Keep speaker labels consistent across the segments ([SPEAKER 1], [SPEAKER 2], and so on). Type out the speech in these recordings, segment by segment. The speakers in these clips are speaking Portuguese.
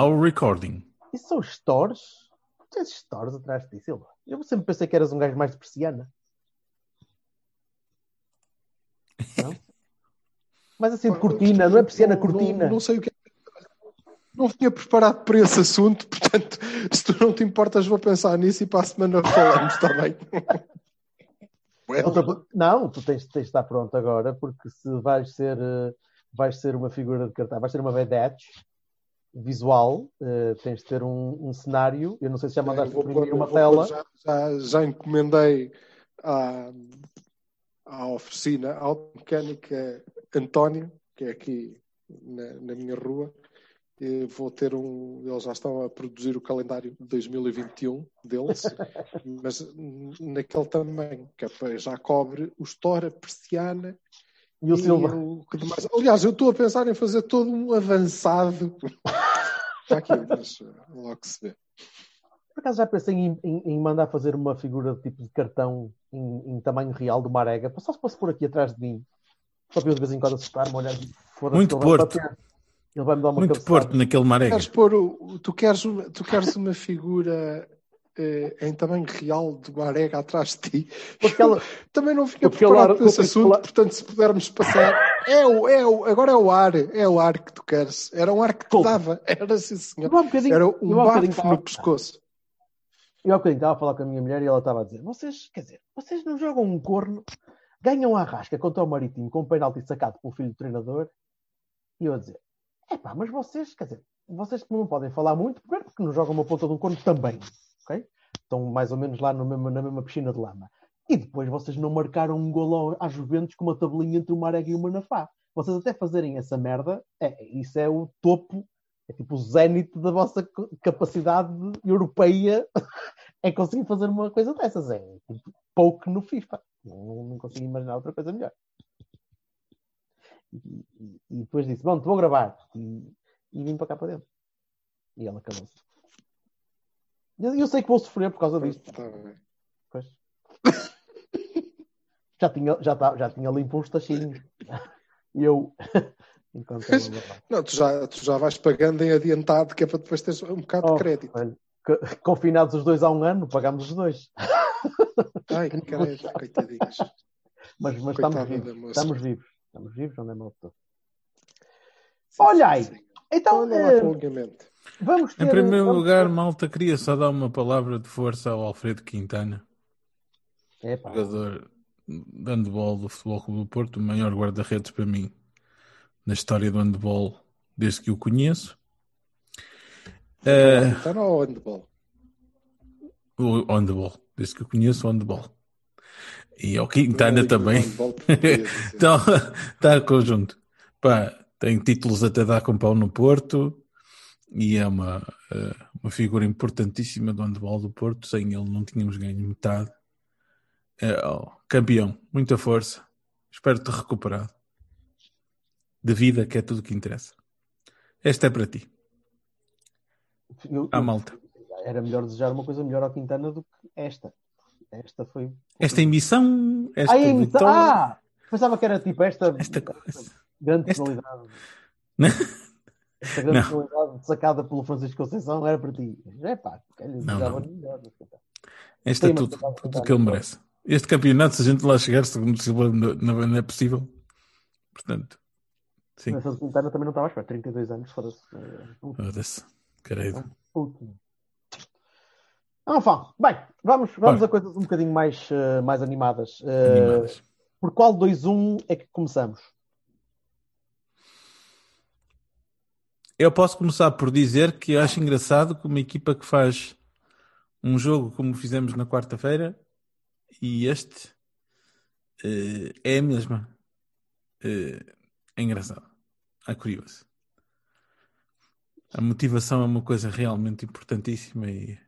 [SPEAKER 1] Stores?
[SPEAKER 2] No recording.
[SPEAKER 1] Isso são stores? Tens stores atrás de ti, Silva? Eu sempre pensei que eras um gajo mais de persiana. Não? Mas assim, de cortina, não é persiana, cortina.
[SPEAKER 3] Não, não sei o que é. Não tinha preparado para esse assunto, portanto, se tu não te importas, vou pensar nisso e para a semana falamos, está bem?
[SPEAKER 1] Outra co- Não, tu tens, tens de estar pronto agora, porque se vais ser, eh, vais ser uma figura de cartaz, vais ser uma vedette visual, eh, tens de ter um, um cenário. Eu não sei se já mandaste imprimir uma tela.
[SPEAKER 3] Já, já, já encomendei à, à oficina automecânica António, que é aqui na, na minha rua. E vou ter um. Eles já estão a produzir o calendário de 2021 deles, mas naquele tamanho, que é já cobre o Store, a persiana
[SPEAKER 1] E o Silva.
[SPEAKER 3] o que demais. Aliás, eu estou a pensar em fazer todo um avançado. Está aqui, mas logo se vê.
[SPEAKER 1] Por acaso já pensei em, em- em mandar fazer uma figura de tipo de cartão em, em tamanho real de uma arega, só se fosse por aqui atrás de mim, só para eu de vez em quando assustar-me, olhar e
[SPEAKER 2] Muito
[SPEAKER 1] ele vai
[SPEAKER 2] Porto.
[SPEAKER 1] Ele vai me dar uma
[SPEAKER 2] Muito
[SPEAKER 1] cabeçada.
[SPEAKER 2] Porto naquele marega.
[SPEAKER 3] Queres pôr o- tu, queres uma, tu queres uma figura em tamanho real de uma arega atrás de ti?
[SPEAKER 1] Porque ela-
[SPEAKER 3] Também não fica preparado para esse assunto,
[SPEAKER 1] ela-
[SPEAKER 3] portanto, se pudermos passar. É o, é o, agora é o ar, é o ar que tu queres. Era um ar que te dava. Era assim, senhor.
[SPEAKER 1] Um
[SPEAKER 3] Era um
[SPEAKER 1] um estava-
[SPEAKER 3] no pescoço.
[SPEAKER 1] Eu há bocadinho estava a falar com a minha mulher e ela estava a dizer: vocês, quer dizer, vocês não jogam um corno, ganham a rasca contra o Marítimo com um penalti sacado pelo filho do treinador. E eu a dizer: é pá, mas vocês, quer dizer, vocês não podem falar muito, primeiro porque não jogam uma ponta de um corno também, ok? Estão mais ou menos lá mesmo- na mesma piscina de lama. E depois vocês não marcaram um golo ao- à Juventus com uma tabelinha entre uma arega e uma nafá. Vocês até fazerem essa merda, é, isso é o topo, é tipo o zénite da vossa capacidade europeia é conseguir fazer uma coisa dessas. É tipo pouco no FIFA. Não, não consigo imaginar outra coisa melhor. E, e- e depois disse: Pronto, vou gravar. E, e vim para cá para dentro. E ela acabou-se. Eu, eu sei que vou sofrer por causa disto.
[SPEAKER 3] Está bem.
[SPEAKER 1] Pois. já, tinha, já, tá- já tinha limpo uns tachinhos. E eu. Enquanto.
[SPEAKER 3] Não, tu já, tu já vais pagando em adiantado, que é para depois teres um bocado
[SPEAKER 1] Oh,
[SPEAKER 3] de crédito.
[SPEAKER 1] olha, co- confinados os dois há um ano, pagámos os dois.
[SPEAKER 3] Ai, caralho, coitadinhos.
[SPEAKER 1] Mas, mas estamos vivos. Estamos vivos. Estamos vivos, não é mal todo. Olha aí. Então,
[SPEAKER 3] prolongamento.
[SPEAKER 1] Vamos ter...
[SPEAKER 2] Em primeiro
[SPEAKER 1] vamos
[SPEAKER 2] lugar,
[SPEAKER 1] ter-
[SPEAKER 2] malta, queria só dar uma palavra de força ao Alfredo Quintana,
[SPEAKER 1] Epá,
[SPEAKER 2] jogador de handball do Futebol Clube do Porto, o maior guarda-redes para mim na história do handball desde que o conheço. Eh,
[SPEAKER 3] Está no handball.
[SPEAKER 2] o handball, desde que eu conheço o handball. E ao Quintana também. Então, está conjunto. Pá, tem títulos até dar com pau no Porto e é uma, eh, uma figura importantíssima do handball do Porto. Sem ele não tínhamos ganho metade. É, ó, campeão, muita força. Espero-te recuperado. De vida, que é tudo o que interessa. Esta é para ti.
[SPEAKER 1] eu-
[SPEAKER 2] À
[SPEAKER 1] eu-
[SPEAKER 2] malta.
[SPEAKER 1] Era melhor desejar uma coisa melhor ao Quintana do que esta. Esta foi...
[SPEAKER 2] Esta emissão, esta
[SPEAKER 1] Ah, é ah! Pensava que era tipo esta,
[SPEAKER 2] esta coisa.
[SPEAKER 1] grande
[SPEAKER 2] esta-
[SPEAKER 1] personalidade.
[SPEAKER 2] Não.
[SPEAKER 1] personalidade sacada pelo Francisco Conceição era para ti. É pá, lhe
[SPEAKER 2] Não, não.
[SPEAKER 1] melhor.
[SPEAKER 2] Esta é tudo,
[SPEAKER 1] a
[SPEAKER 2] tudo o que ele merece. Este campeonato, se a gente lá chegar, segundo Silva, não, não é possível. Portanto, sim.
[SPEAKER 1] Essa de Quintana também não estava a esperar. 32 anos, foda-se. Puto,
[SPEAKER 2] Foda-se.
[SPEAKER 1] Puto. Enfin, bem, vamos, vamos a coisas um bocadinho mais, eh, mais animadas. Eh,
[SPEAKER 2] Animadas.
[SPEAKER 1] por qual 2-1 é que começamos?
[SPEAKER 2] Eu posso começar por dizer que eu acho engraçado que uma equipa que faz um jogo como fizemos na quarta-feira e este eh, é a mesma. Eh, é engraçado. É curioso. A motivação é uma coisa realmente importantíssima e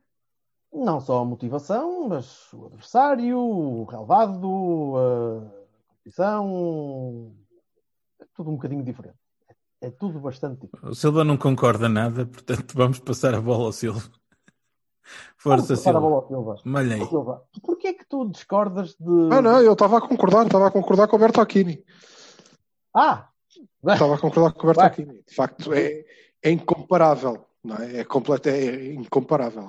[SPEAKER 1] Não só a motivação, mas o adversário, o relevado, a competição. É tudo um bocadinho diferente. É tudo bastante
[SPEAKER 2] o Silva não concorda nada, portanto vamos passar a bola ao Silva.
[SPEAKER 1] Vamos
[SPEAKER 2] Força,
[SPEAKER 1] passar a
[SPEAKER 2] Silva.
[SPEAKER 1] bola ao Silva.
[SPEAKER 2] Malha aí.
[SPEAKER 1] Silva, porquê é que tu discordas de.
[SPEAKER 3] Ah, não, eu estava a concordar, estava a concordar com o Bertocchini.
[SPEAKER 1] Ah!
[SPEAKER 3] Estava a concordar com o. Bertocchini. De facto, é, é incomparável. Não é? É, completo, é incomparável.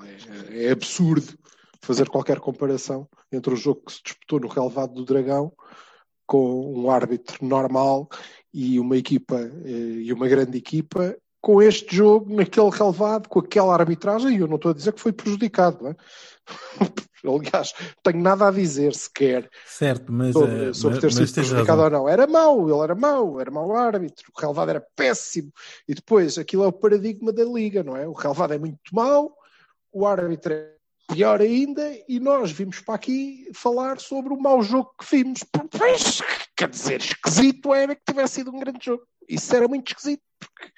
[SPEAKER 3] É, é absurdo fazer qualquer comparação entre o jogo que se disputou no relevado do Dragão com um árbitro normal e uma equipa eh, e uma grande equipa com este jogo naquele relevado, com aquela arbitragem, e eu não estou a dizer que foi prejudicado. Não é? Aliás, tenho nada a dizer sequer
[SPEAKER 2] Certo, mas,
[SPEAKER 3] sobre,
[SPEAKER 2] eh,
[SPEAKER 3] sobre
[SPEAKER 2] mas-
[SPEAKER 3] ter
[SPEAKER 2] mas
[SPEAKER 3] sido
[SPEAKER 2] tens
[SPEAKER 3] prejudicado
[SPEAKER 2] razão.
[SPEAKER 3] ou não. Era mau, ele era mau, era mau árbitro, o relevado era péssimo. E depois, aquilo é o paradigma da liga, não é? O relevado é muito mau, o árbitro é pior ainda, e nós vimos para aqui falar sobre o mau jogo que vimos. Pois, quer dizer, esquisito era que tivesse sido um grande jogo. Isso era muito esquisito, porque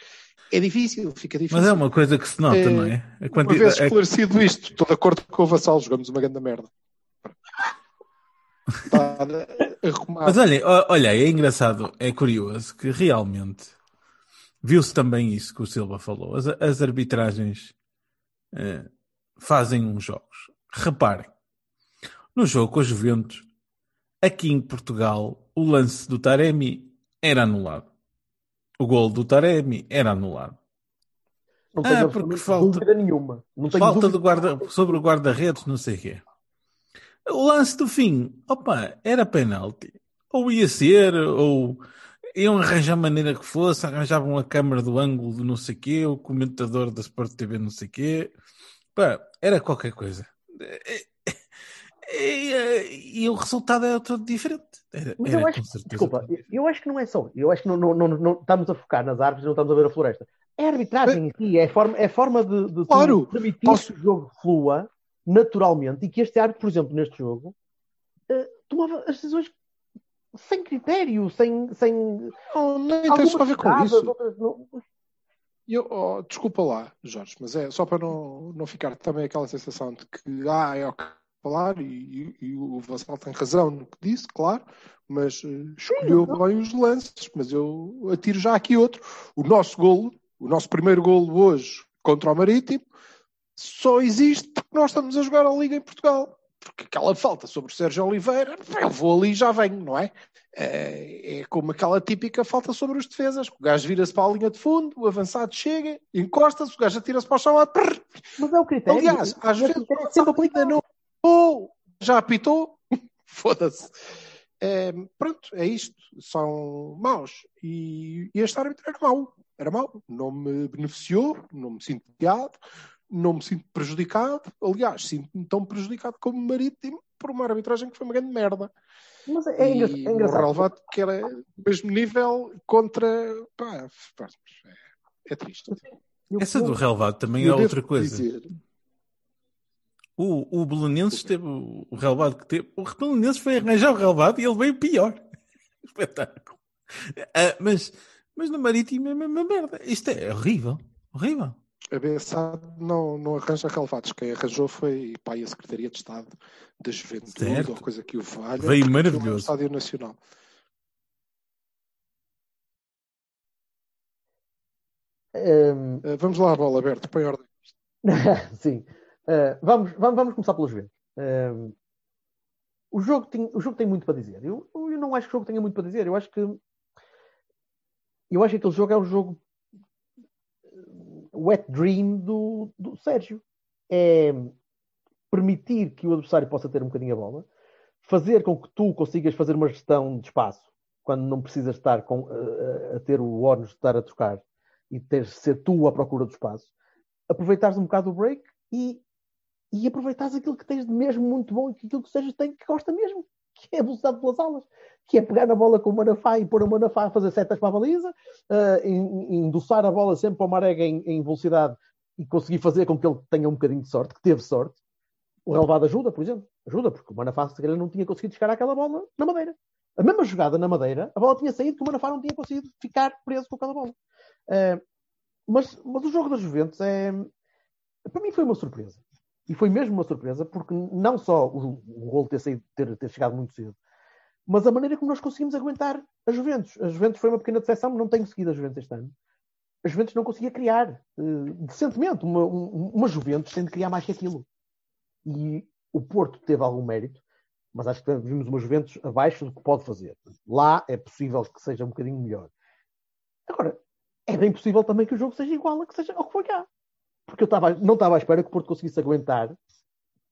[SPEAKER 3] é difícil, fica difícil.
[SPEAKER 2] Mas é uma coisa que se nota,
[SPEAKER 3] É,
[SPEAKER 2] não é? A
[SPEAKER 3] Uma
[SPEAKER 2] quanti-
[SPEAKER 3] vez
[SPEAKER 2] a-
[SPEAKER 3] esclarecido isto, estou de acordo com o Vassal, jogamos uma grande merda. Está.
[SPEAKER 2] Mas olha, olha, é engraçado, é curioso que realmente viu-se também isso que o Silva falou. As, as arbitragens eh, fazem uns jogos. Reparem, no jogo com a Juventus, aqui em Portugal, o lance do Taremi era anulado. O gol do Taremi era anulado.
[SPEAKER 1] Não
[SPEAKER 2] Ah,
[SPEAKER 1] tenho
[SPEAKER 2] porque
[SPEAKER 1] absolutamente
[SPEAKER 2] falta-
[SPEAKER 1] dúvida nenhuma. Não tenho
[SPEAKER 2] Falta
[SPEAKER 1] dúvida
[SPEAKER 2] do guarda, sobre o guarda-redes, não sei o quê. O lance do fim, opa, era penalti. Ou ia ser, ou iam arranjar maneira que fosse, arranjavam a câmara do ângulo de não sei o quê, o comentador da Sport TV não sei o quê. Pá, era qualquer coisa. E, e- e o resultado era todo diferente. Era,
[SPEAKER 1] Mas
[SPEAKER 2] era
[SPEAKER 1] eu acho,
[SPEAKER 2] com certeza.
[SPEAKER 1] desculpa, eu, eu acho que não é só. Eu acho que não, não, não, não- estamos a focar nas árvores e não estamos a ver a floresta. É a arbitragem em si, é a forma, é a forma de, de
[SPEAKER 3] Claro,
[SPEAKER 1] permitir
[SPEAKER 3] posso-
[SPEAKER 1] que o jogo flua naturalmente e que este árbitro, por exemplo, neste jogo, eh, tomava as decisões sem critério, sem. sem
[SPEAKER 3] Não, nem tem só a ver com isso.
[SPEAKER 1] outras não.
[SPEAKER 3] Eu, oh, desculpa lá, Jorge, mas é só para não, não ficar também aquela sensação de que ah, é ok falar e, e- e o Vassal tem razão no que disse, claro, mas eh, escolheu bem os lances. Mas eu atiro já aqui outro. O nosso golo, o nosso primeiro golo hoje contra o Marítimo, só existe porque nós estamos a jogar a Liga em Portugal. Porque aquela falta sobre o Sérgio Oliveira, eu vou ali e já venho, não é? É, é como aquela típica falta sobre os defesas. O gajo vira-se para a linha de fundo, o avançado chega, encosta-se, o gajo atira-se para o chão.
[SPEAKER 1] Mas é o critério.
[SPEAKER 3] Aliás, às
[SPEAKER 1] E esse
[SPEAKER 3] vezes
[SPEAKER 1] é sempre
[SPEAKER 3] ainda não apitou, já apitou, foda-se. É, pronto, é isto. São maus. E, e este árbitro era mau. Era mau. Não me beneficiou, não me sinto piado, não me sinto prejudicado. Aliás, sinto-me tão prejudicado como marítimo por uma arbitragem que foi uma grande merda.
[SPEAKER 1] Mas é,
[SPEAKER 3] e
[SPEAKER 1] é
[SPEAKER 3] um
[SPEAKER 1] engraçado.
[SPEAKER 3] relevado que era do mesmo nível contra. Pá, pá, é, é triste.
[SPEAKER 2] Essa do relevado também é outra coisa.
[SPEAKER 3] dizer,
[SPEAKER 2] O, o Belenenses teve o, o relevado que teve. O Belenenses foi arranjar o relevado e ele veio pior. Espetáculo. Ah, mas, mas no Marítimo é a mesma merda. Isto é horrível. Horrível.
[SPEAKER 3] A BSA não, não arranja relevados. Quem arranjou foi pá, a Secretaria de Estado da Juventude,
[SPEAKER 2] Certo.
[SPEAKER 3] ou coisa que o valha.
[SPEAKER 2] Veio
[SPEAKER 3] porque
[SPEAKER 2] maravilhoso.
[SPEAKER 3] é um Estádio Nacional.
[SPEAKER 1] Ehm,
[SPEAKER 3] Eh, vamos lá, bola aberta, põe ordem.
[SPEAKER 1] Sim. Eh, vamos, vamos, vamos começar pelos Juventus. O, jogo tem, o jogo tem muito para dizer. Eu, eu não acho que o jogo tenha muito para dizer. Eu acho que eu acho que aquele jogo é um jogo wet dream do, do Sérgio. É permitir que o adversário possa ter um bocadinho a bola, fazer com que tu consigas fazer uma gestão de espaço quando não precisas estar com, eh, a ter o ónus de estar a trocar e ser tu à procura do espaço aproveitares um bocado o break e, e aproveitares aquilo que tens de mesmo muito bom e aquilo que seja tem que gosta mesmo, que é a velocidade pelas alas, que é pegar na bola com o Manafá e pôr o Manafá a fazer setas para a baliza, uh, endossar a bola sempre para o Marega em, em, velocidade e conseguir fazer com que ele tenha um bocadinho de sorte, que teve sorte. O relevado ajuda, por exemplo. Ajuda, porque o Manafá se calhar não tinha conseguido chegar àquela bola na madeira. A mesma jogada na Madeira, a bola tinha saído que o Manafá não tinha conseguido ficar preso com aquela bola. Uh, mas, mas o jogo das Juventus é. Para mim foi uma surpresa. E foi mesmo uma surpresa, porque não só o, o gol ter, saído, ter, ter chegado muito cedo, mas a maneira como nós conseguimos aguentar a Juventus. A Juventus foi uma pequena decepção, não tenho seguido a Juventus este ano. A Juventus não conseguia criar uh, decentemente. Uma, um, uma Juventus tem de criar mais que aquilo. E o Porto teve algum mérito, mas acho que vimos uma Juventus abaixo do que pode fazer. Lá é possível que seja um bocadinho melhor. Agora, é bem possível também que o jogo seja igual a que seja ao que foi cá. Porque eu não estava à espera que o Porto conseguisse aguentar,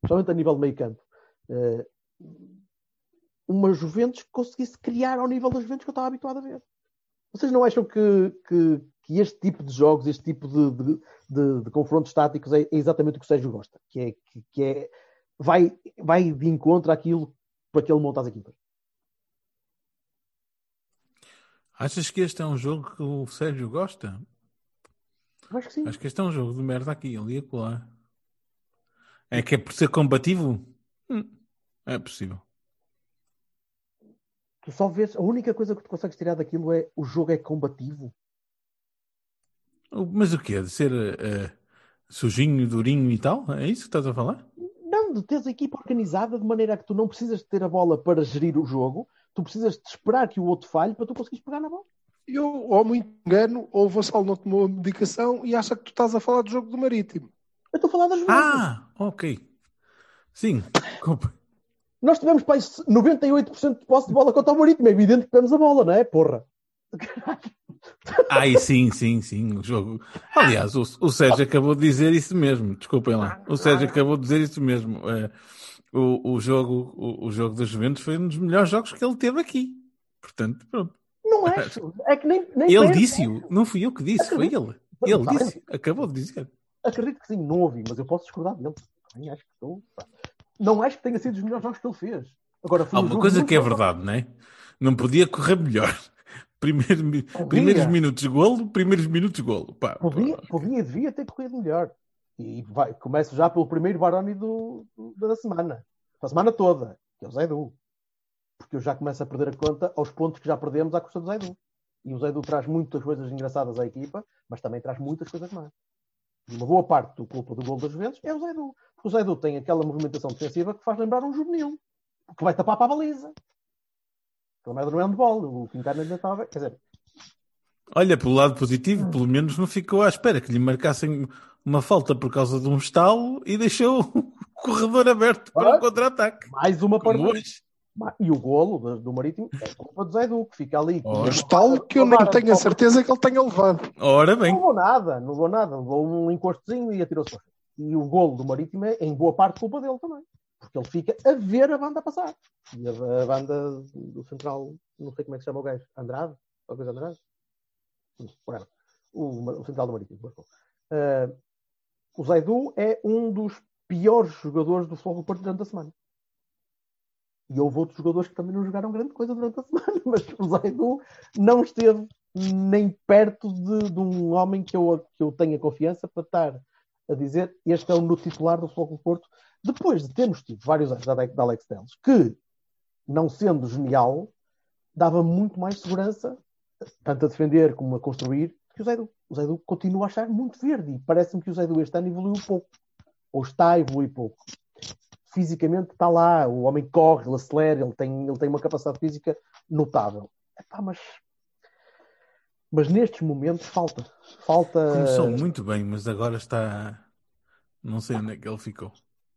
[SPEAKER 1] principalmente a nível de meio campo, uh, uma Juventus que conseguisse criar ao nível das Juventus que eu estava habituado a ver. Vocês não acham que, que, que este tipo de jogos, este tipo de, de, de, de, confrontos táticos é exatamente o que o Sérgio gosta? Que é, que, que é vai, vai de encontro àquilo para que ele monta as equipas.
[SPEAKER 2] Achas que este é um jogo que o Sérgio gosta?
[SPEAKER 1] Acho que sim.
[SPEAKER 2] Acho que este é um jogo de merda aqui, ali e acolá. É que é por ser combativo? Hum, é possível.
[SPEAKER 1] Tu só vês, a única coisa que tu consegues tirar daquilo é o jogo é combativo.
[SPEAKER 2] Mas o quê? De ser uh, sujinho, durinho e tal? É isso que estás a falar?
[SPEAKER 1] Não, de teres a equipa organizada de maneira que tu não precisas de ter a bola para gerir o jogo, tu precisas de esperar que o outro falhe para tu conseguires pegar na bola.
[SPEAKER 3] Eu, ou muito engano, ou o Vassal não tomou a medicação e acha que tu estás a falar do jogo do Marítimo.
[SPEAKER 1] Eu estou a falar das vezes.
[SPEAKER 2] Ah, ok. Sim, desculpa.
[SPEAKER 1] Nós tivemos para 98% de posse de bola contra o Marítimo. É evidente que temos a bola, não é? Porra.
[SPEAKER 2] Ai, sim, sim, sim. O jogo. Aliás, o, o Sérgio acabou de dizer isso mesmo. Desculpem lá. O Sérgio acabou de dizer isso mesmo. É, o, o, jogo, o, o jogo das Juventus foi um dos melhores jogos que ele teve aqui. Portanto, pronto.
[SPEAKER 1] Não é. É que nem. nem
[SPEAKER 2] ele disse-o. Não fui eu que disse, foi ele. Ele disse. Acabou de dizer.
[SPEAKER 1] Acredito que sim, não ouvi, mas eu posso discordar dele. Acho que estou não acho que tenha sido dos melhores jogos que ele fez. Agora,
[SPEAKER 2] Há uma coisa que é verdade, não é? Não podia correr melhor. Primeiro, primeiros minutos golo, primeiros minutos golo. Pá,
[SPEAKER 1] podia, pá. podia devia ter corrido melhor. E vai, começo já pelo primeiro Baroni do, do, da semana. Da semana toda, que é o Zaidu. Porque eu já começo a perder a conta aos pontos que já perdemos à custa do Zaidu. E o Zaidu traz muitas coisas engraçadas à equipa, mas também traz muitas coisas más. E uma boa parte do culpa do gol das Juventus é o Zaidu. Porque o Zaidu tem aquela movimentação defensiva que faz lembrar um juvenil. Que vai tapar para a baliza. Aquela merda não é handball. O Quintana ainda estava... Quer dizer...
[SPEAKER 2] Olha, pelo lado positivo, pelo menos não ficou à espera que lhe marcassem uma falta por causa de um estalo e deixou o corredor aberto para o um contra-ataque.
[SPEAKER 1] Mais uma partida. E o golo do, Marítimo é culpa do Zé Du, que fica ali.
[SPEAKER 3] Um estalo que eu nem tenho a certeza que ele tenha levado.
[SPEAKER 2] Ora bem.
[SPEAKER 1] Não levou nada, não levou nada. Levou um encostozinho e atirou-se. E o golo do Marítimo é, em boa parte, culpa dele também. Porque ele fica a ver a banda passar. E a, a banda do central, não sei como é que se chama o gajo, Andrade? Ou coisa Andrade? O, o central do Marítimo. Uh, o Zaidu é um dos piores jogadores do futebol do Porto durante a semana. E houve outros jogadores que também não jogaram grande coisa durante a semana, mas o Zaidu não esteve nem perto de, de, um homem que eu, que eu tenha confiança para estar a dizer este é o no titular do Futebol do Porto, depois de termos tido vários anos da, Alex Telles, que, não sendo genial, dava muito mais segurança, tanto a defender como a construir, que o Zaidu. O Zaidu continua a achar muito verde e parece-me que o Zaidu este ano evoluiu pouco, ou está a evoluir pouco fisicamente está lá, o homem corre, ele acelera, ele tem, ele tem uma capacidade física notável. Epá, mas, mas nestes momentos falta. falta...
[SPEAKER 2] Começou muito bem, mas agora está. Não sei onde é que ele ficou.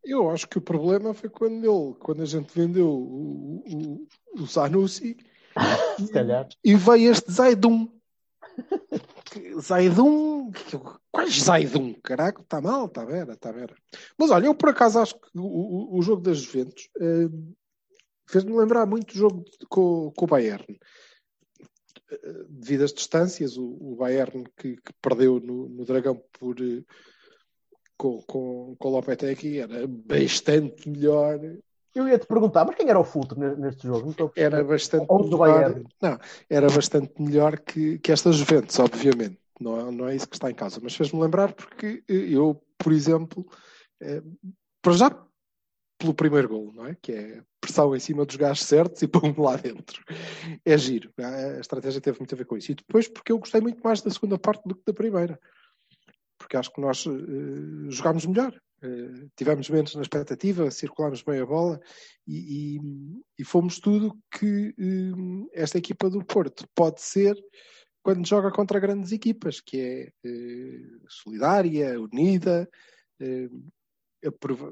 [SPEAKER 3] Eu acho que o problema foi quando ele, quando a gente vendeu o, o, o Sanusi
[SPEAKER 1] Se calhar.
[SPEAKER 3] e veio este Zaidum. Zaidum, quais Zaidum? Caraca, está mal, está vera, está vera. Mas olha, eu por acaso acho que o, o jogo das Juventus uh, fez-me lembrar muito o jogo com, com o Bayern. Uh, devido às distâncias, o, o Bayern que, que, perdeu no, no Dragão por, uh, com, com, com o Lopetegui era bastante melhor
[SPEAKER 1] eu ia te perguntar, mas quem era o Fulton neste jogo?
[SPEAKER 3] era bastante melhor. Não, era bastante melhor que, que esta Juventus, obviamente. Não é, não é isso que está em causa. Mas fez-me lembrar porque eu, por exemplo, eh, para já pelo primeiro gol, não é? Que é pressão em cima dos gajos certos e pôr-me lá dentro. É giro. A estratégia teve muito a ver com isso. E depois porque eu gostei muito mais da segunda parte do que da primeira. Porque acho que nós uh, jogámos melhor. Uh, tivemos menos na expectativa, circulámos bem a bola e, e, e fomos tudo que uh, esta equipa do Porto pode ser quando joga contra grandes equipas, que é solidária, unida,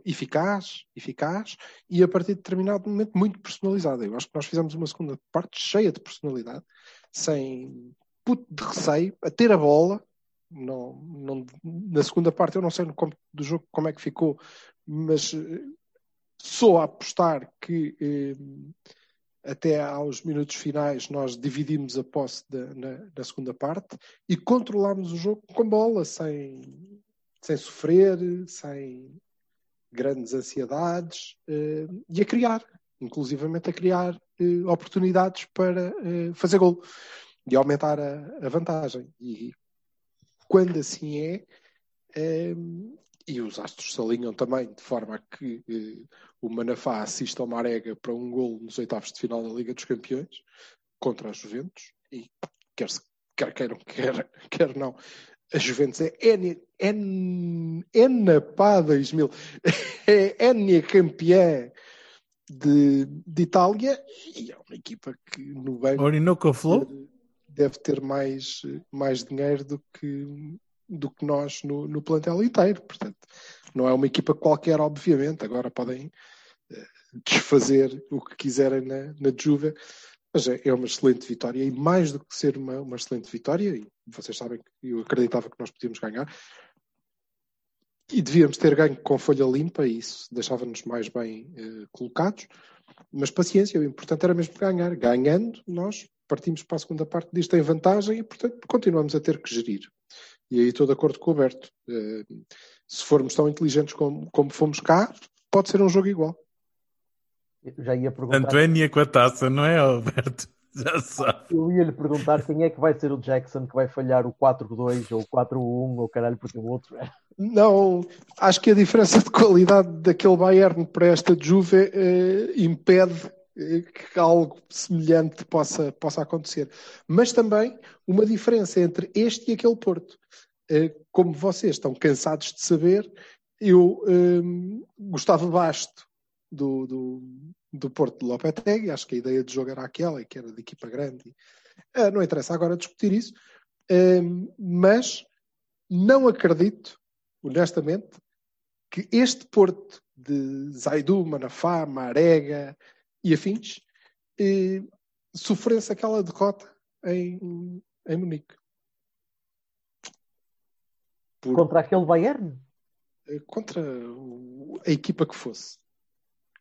[SPEAKER 3] eficaz, eficaz e a partir de determinado momento muito personalizada. Eu acho que nós fizemos uma segunda parte cheia de personalidade, sem puto de receio, a ter a bola. Não, não, na segunda parte eu não sei no, do jogo como é que ficou, mas eh, sou a apostar que eh, até aos minutos finais nós dividimos a posse da, na, na, segunda parte e controlámos o jogo com bola, sem, sem sofrer, sem grandes ansiedades uh, e a criar, inclusivamente a criar uh, oportunidades para uh, fazer gol e aumentar a, a, vantagem. E quando assim é, e os astros se alinham também de forma a que o Manafá assista ao Marega para um gol nos oitavos de final da Liga dos Campeões contra a Juventus e quer, quer queiram, quer, quer não, a Juventus é N, N, N 2000, é N campeã de, de Itália e é uma equipa que no banco
[SPEAKER 2] Orinoco Flow
[SPEAKER 3] deve ter mais, mais dinheiro do que, do que nós no, no plantel inteiro. Portanto, não é uma equipa qualquer, obviamente. Agora podem uh, desfazer o que quiserem na, na Juve, mas é, é uma excelente vitória e mais do que ser uma, uma excelente vitória, e vocês sabem que eu acreditava que nós podíamos ganhar, e devíamos ter ganho com folha limpa, e isso deixava-nos mais bem eh, colocados, mas paciência, o importante era mesmo ganhar. Ganhando, nós partimos para a segunda parte disto em vantagem e, portanto, continuamos a ter que gerir. E aí estou de acordo com o Alberto. Eh, se formos tão inteligentes como, como fomos cá, pode ser um jogo igual
[SPEAKER 1] já ia perguntar.
[SPEAKER 2] Antónia com a taça, não é, Alberto? Já sabe.
[SPEAKER 1] Eu ia lhe perguntar quem é que vai ser o Jackson que vai falhar o 4-2 ou o 4-1 ou caralho, porque o outro é.
[SPEAKER 3] Não, acho que a diferença de qualidade daquele Bayern para esta Juve eh, impede que algo semelhante possa, possa acontecer. Mas também uma diferença entre este e aquele Porto. Eh, como vocês estão cansados de saber, eu eh, gostava basto do, do, do Porto de Lopetegui, acho que a ideia de jogo era aquela, que era de equipa grande. Uh, não interessa agora discutir isso, uh, mas não acredito, honestamente, que este Porto de Zaidu, Manafá, Marega e afins uh, sofresse aquela derrota em, em Munique.
[SPEAKER 1] Por... Contra aquele Bayern?
[SPEAKER 3] Contra a equipa que fosse.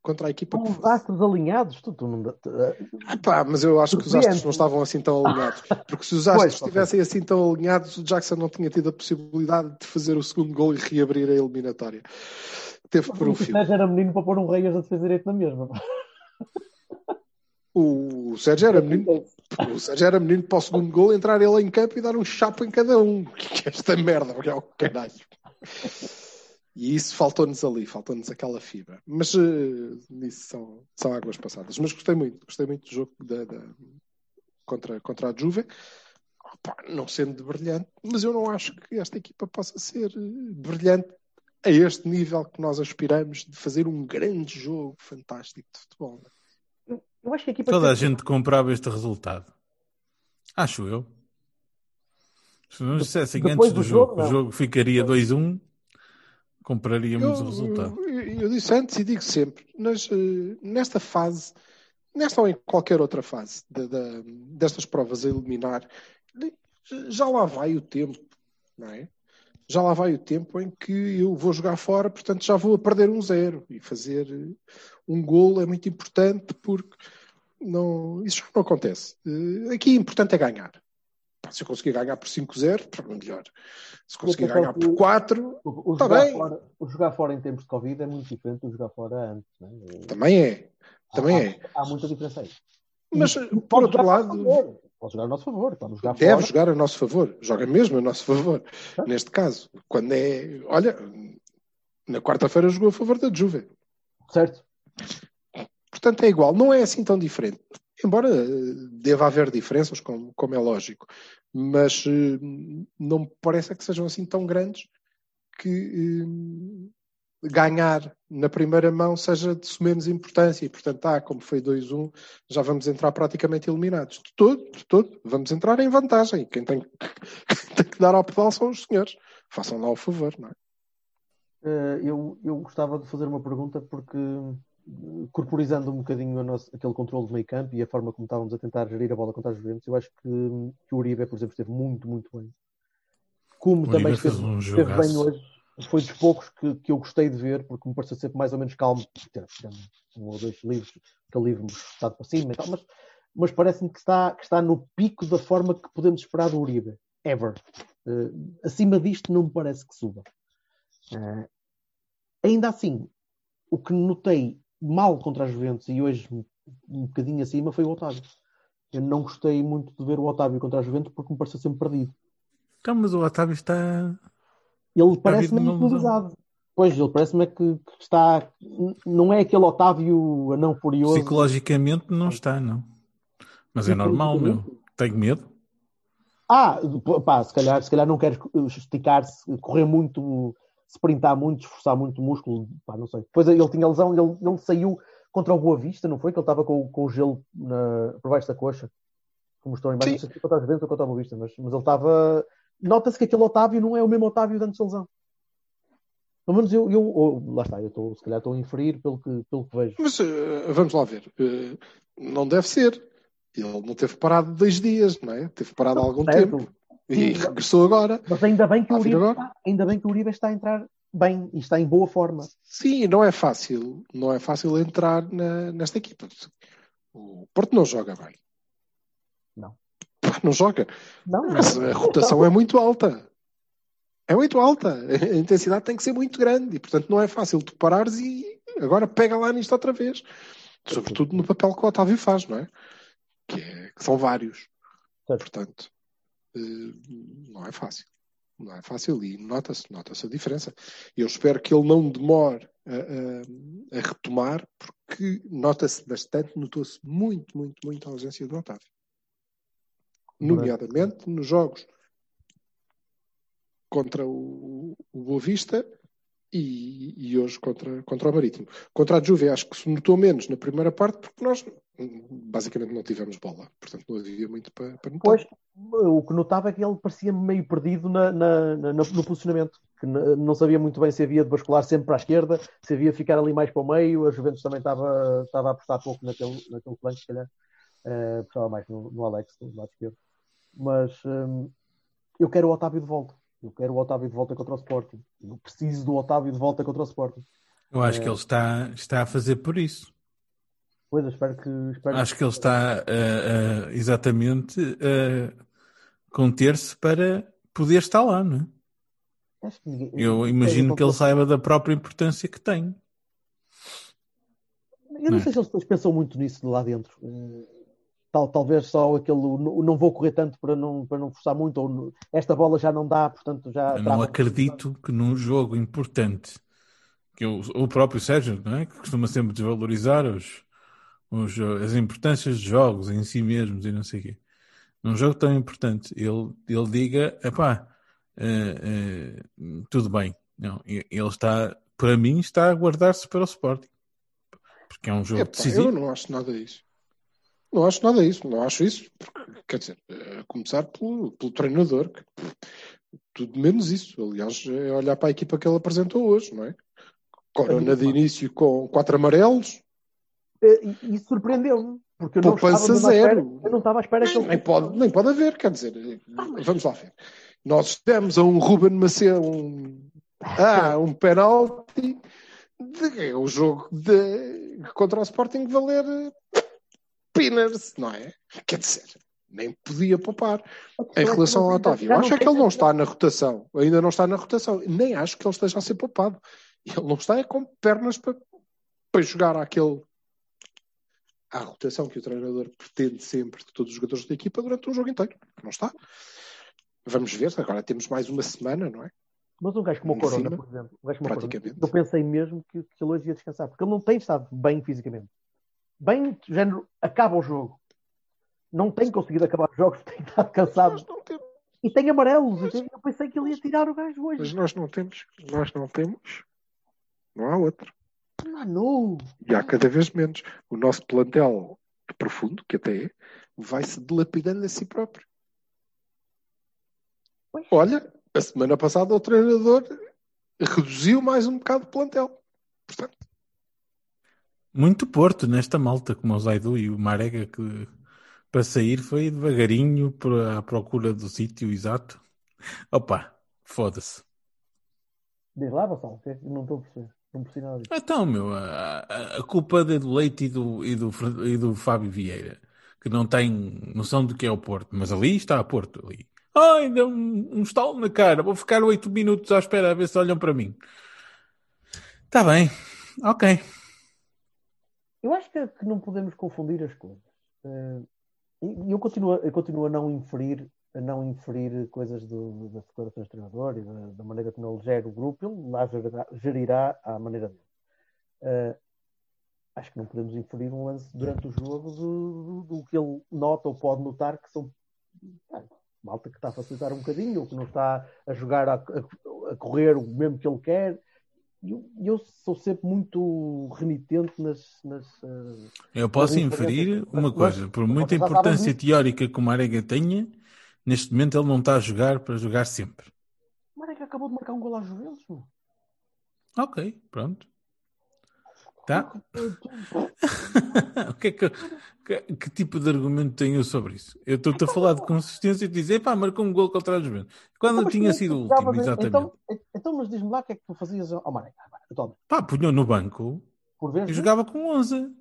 [SPEAKER 3] Contra a equipa
[SPEAKER 1] com que os astros alinhados tu, tu não...
[SPEAKER 3] ah, pá, mas eu acho que os astros não estavam assim tão alinhados. Porque se os astros estivessem assim tão alinhados o Jackson não tinha tido a possibilidade de fazer o segundo gol e reabrir a eliminatória. Teve por um fio.
[SPEAKER 1] O Sérgio era menino para pôr um Reis a defesa direito na mesma
[SPEAKER 3] o Sérgio era menino o Sérgio era menino para o segundo gol entrar ele em campo e dar um chapo em cada um que é esta merda, que é o caralho e isso faltou-nos ali, faltou-nos aquela fibra. Mas uh, isso são, são águas passadas. Mas gostei muito, gostei muito do jogo da, da, contra, contra a Juve. Opa, não sendo brilhante, mas eu não acho que esta equipa possa ser eh, brilhante a este nível que nós aspiramos de fazer um grande jogo fantástico de futebol.
[SPEAKER 1] É? Eu, eu acho que a
[SPEAKER 2] Toda a gente comprava este resultado. Acho eu. Se não dissessem antes do, do jogo, jogo o jogo ficaria 2-1 compraríamos eu, o resultado.
[SPEAKER 3] Eu, eu, disse antes e digo sempre, mas, uh, nesta fase, nesta ou em qualquer outra fase de, de, destas provas a eliminar, já lá vai o tempo, não é? Já lá vai o tempo em que eu vou jogar fora, portanto já vou a perder um zero e fazer um golo é muito importante porque não, isso já não acontece. Uh, aqui o importante é ganhar se eu conseguir ganhar por 5-0, melhor. Se conseguir ganhar por 4, está bem.
[SPEAKER 1] Fora, o jogar fora em tempos de Covid é muito diferente do jogar fora antes. Né?
[SPEAKER 3] Também é. Também
[SPEAKER 1] há,
[SPEAKER 3] é.
[SPEAKER 1] Há muita diferença aí.
[SPEAKER 3] Mas, e, por outro lado.
[SPEAKER 1] Pode jogar a nosso favor. Jogar
[SPEAKER 3] deve
[SPEAKER 1] fora.
[SPEAKER 3] jogar a nosso favor. Joga mesmo a nosso favor. É. Neste caso. Quando é. Olha, na quarta-feira jogou a favor da Juve.
[SPEAKER 1] Certo?
[SPEAKER 3] Portanto, é igual, não é assim tão diferente. Embora eh, deva haver diferenças, como, como é lógico, mas eh, não me parece que sejam assim tão grandes que eh, ganhar na primeira mão seja de menos importância. E, portanto, ah, como foi 2-1, já vamos entrar praticamente eliminados. De todo, de todo. Vamos entrar em vantagem. Quem tem, quem tem que dar ao pedal são os senhores. Façam lá o favor, não é?
[SPEAKER 1] Eh, eu, eu gostava de fazer uma pergunta porque, eh, corporizando um bocadinho a nosso- aquele controle de meio campo e a forma como estávamos a tentar gerir a bola contra os Juventus, eu acho que, que o Uribe, por exemplo, esteve muito, muito bem. Como
[SPEAKER 2] O
[SPEAKER 1] também
[SPEAKER 2] Uribe fez
[SPEAKER 1] esteve,
[SPEAKER 2] um
[SPEAKER 1] esteve bem hoje, foi dos poucos que, que eu gostei de ver, porque me pareceu sempre mais ou menos calmo, tendo tendo um ou dois livros, aquele livro estado para cima e tal, mas, mas parece-me que está, que está no pico da forma que podemos esperar do Uribe, ever. Eh, acima disto não me parece que suba. Eh, ainda assim, o que notei mal contra as Juventus e hoje um, bocadinho acima foi o Otávio. Eu não gostei muito de ver o Otávio contra as Juventus porque me pareceu sempre perdido.
[SPEAKER 2] Então, mas o Otávio está.
[SPEAKER 1] Ele parece-me
[SPEAKER 2] havido uma
[SPEAKER 1] improvisado. Pois, ele parece-me que, que está. Não é aquele Otávio anão furioso.
[SPEAKER 2] Psicologicamente não está, não. Mas é normal, meu. Tenho medo.
[SPEAKER 1] Ah, pá, se calhar, se calhar não queres esticar-se, correr muito, sprintar muito, esforçar muito o músculo, pá, não sei. Depois ele tinha lesão, ele, ele saiu contra o Boa Vista, não foi? Que ele estava com, com o gelo na, por baixo da coxa. Como estou em baixo, não sei se contra ou contra o Boa Vista, mas, mas ele estava. Nota-se que aquele Otávio não é o mesmo Otávio de antes da lesão. Pelo menos eu, eu ou- lá está, eu estou, se calhar estou a inferir pelo que, pelo que vejo.
[SPEAKER 3] Mas eh, vamos lá ver. Eh, não deve ser. Ele não teve parado dois dias, não é? Teve parado há algum
[SPEAKER 1] Certo.
[SPEAKER 3] tempo. E regressou agora.
[SPEAKER 1] Mas ainda bem, que o Uribe está, ainda bem que o Uribe está a entrar bem e está em boa forma.
[SPEAKER 3] Sim, não é fácil. Não é fácil entrar na- nesta equipa. O Porto não joga bem.
[SPEAKER 1] Não.
[SPEAKER 3] Não joga.
[SPEAKER 1] Não,
[SPEAKER 3] Mas a rotação é muito alta. É muito alta. A intensidade tem que ser muito grande. E, portanto, não é fácil tu parares e agora pega lá nisto outra vez. Sobretudo no papel que o Otávio faz, não é? Que, é- que são vários.
[SPEAKER 1] Certo.
[SPEAKER 3] Portanto, eh, não é fácil. Não é fácil e nota-se, nota-se a diferença. Eu espero que ele não demore a, a- a retomar, porque nota-se bastante, notou-se muito, muito, muito a ausência do Otávio. Nomeadamente nos jogos contra o, o Boa Vista e, e hoje contra, contra o Marítimo. Contra a Juve acho que se notou menos na primeira parte porque nós basicamente não tivemos bola, portanto não havia muito para, para notar.
[SPEAKER 1] Pois, o que notava é que ele parecia meio perdido na, na- na- no posicionamento, que não sabia muito bem se havia de bascular sempre para a esquerda, se havia de ficar ali mais para o meio. A Juventus também estava, estava a apostar pouco naquele, naquele flanco, se calhar, apostava mais no, no Alex, do lado esquerdo. Mas hum, eu quero o Otávio de volta. Eu quero o Otávio de volta contra o Sporting. Eu preciso do Otávio de volta contra o Sporting.
[SPEAKER 2] Eu acho
[SPEAKER 1] É.
[SPEAKER 2] que ele está, está a fazer por isso.
[SPEAKER 1] Pois, eu espero que. Espero
[SPEAKER 2] Acho que ele está ah, ah, exatamente a conter-se para poder estar lá, não é?
[SPEAKER 1] Acho que ninguém-
[SPEAKER 2] Eu imagino que ele saiba da própria importância que tem.
[SPEAKER 1] Eu não
[SPEAKER 2] Não é?
[SPEAKER 1] sei se eles pensam muito nisso de lá dentro. Tal, talvez só aquele não vou correr tanto para não, para não forçar muito, ou esta bola já não dá, portanto já.
[SPEAKER 2] Eu não acredito que num jogo importante, que o, o próprio Sérgio, não é? que costuma sempre desvalorizar os, os, as importâncias de jogos em si mesmos e não sei o quê. Num jogo tão importante, ele, ele diga, epá, eh, eh, tudo bem. Não, ele está, para mim, está a guardar-se para o Sporting. Porque é um jogo
[SPEAKER 3] Epá,
[SPEAKER 2] decisivo.
[SPEAKER 3] eu não acho nada disso. Não acho nada disso. Não acho isso. porque, quer dizer, a começar pelo, pelo treinador. Que, tudo menos isso. Aliás, é olhar para a equipa que ele apresentou hoje, não é? Corona de início com quatro amarelos,
[SPEAKER 1] Eh, E, e surpreendeu-me, porque eu não, estava à espera,
[SPEAKER 3] zero.
[SPEAKER 1] eu não estava à espera que ele
[SPEAKER 3] Nem pode, nem pode haver, quer dizer, vamos lá ver. Nós temos a um Ruben Macedo, um, ah, um penalti, de, é o jogo de, contra o Sporting valer eh, pinners, não é? Quer dizer, nem podia poupar. Em relação ao Otávio, eu acho é que ele não está na rotação, ainda não está na rotação, nem acho que ele esteja a ser poupado. Ele não está é com pernas para, para jogar aquele à rotação que o treinador pretende sempre de todos os jogadores da equipa durante um jogo inteiro. Não está. Vamos ver, agora temos mais uma semana, não é?
[SPEAKER 1] Mas um gajo como o Corona,
[SPEAKER 3] cima,
[SPEAKER 1] por exemplo, um gajo como o Corona, eu pensei mesmo que, que ele hoje ia descansar, porque ele não tem estado bem fisicamente. Bem, género, acaba o jogo. Não tem conseguido acabar os jogos, tem estado cansado.
[SPEAKER 3] Nós não temos,
[SPEAKER 1] E tem amarelos. entende? Eu pensei que ele ia tirar o gajo
[SPEAKER 3] mas
[SPEAKER 1] hoje.
[SPEAKER 3] nós não temos, nós não temos, não há outro.
[SPEAKER 1] Mano,
[SPEAKER 3] E há cada vez menos. O nosso plantel profundo, que até é, vai se dilapidando a si próprio.
[SPEAKER 1] Pois.
[SPEAKER 3] Olha, a semana passada o treinador reduziu mais um bocado o plantel. Portanto,
[SPEAKER 2] Muito Porto nesta malta, como o Zaidu e o Marega, que para sair foi devagarinho para a procura do sítio exato. Opa, foda-se.
[SPEAKER 1] diz lá, Vassal, é não estou a perceber. Não percebi nada disso.
[SPEAKER 2] Então, meu, a, a- culpa é do Leite e do, e, do, e do Fábio Vieira, que não tem noção do que é o Porto, mas ali está a Porto. Ali. Ai, deu um, um estalo na cara, vou ficar oito minutos à espera a ver se olham para mim. Está bem, ok.
[SPEAKER 1] Eu acho que, que não podemos confundir as coisas. Eh, e eu continuo, eu continuo a não inferir, a não inferir coisas do, das declarações do treinador e da, da maneira como ele gera o grupo. Ele lá gerirá, gerirá à maneira dele. Eh, acho que não podemos inferir um lance durante o jogo do, do- do que ele nota ou pode notar que são ah, malta que está a facilitar um bocadinho ou que não está a jogar a, a- a correr o mesmo que ele quer. Eu, eu sou sempre muito renitente nas, nas, eh,
[SPEAKER 2] Eu posso
[SPEAKER 1] Mas
[SPEAKER 2] inferir uma coisa, por muita importância teórica que o Marega tenha, neste momento ele não está a jogar para jogar sempre.
[SPEAKER 1] Marega acabou de marcar um gol aos meu.
[SPEAKER 2] Ok, pronto. Tá? o que, é que, que, que tipo de argumento tenho eu sobre isso? Eu estou-te a falar de consistência e dizer, pá, marcou um gol contra a Juventus. Quando
[SPEAKER 1] Então,
[SPEAKER 2] tinha sido o último, exatamente.
[SPEAKER 1] Então, então, mas diz-me lá o que é que tu fazias ao atualmente.
[SPEAKER 2] Pá, punhou no banco
[SPEAKER 1] Por vez
[SPEAKER 2] e jogava com 11.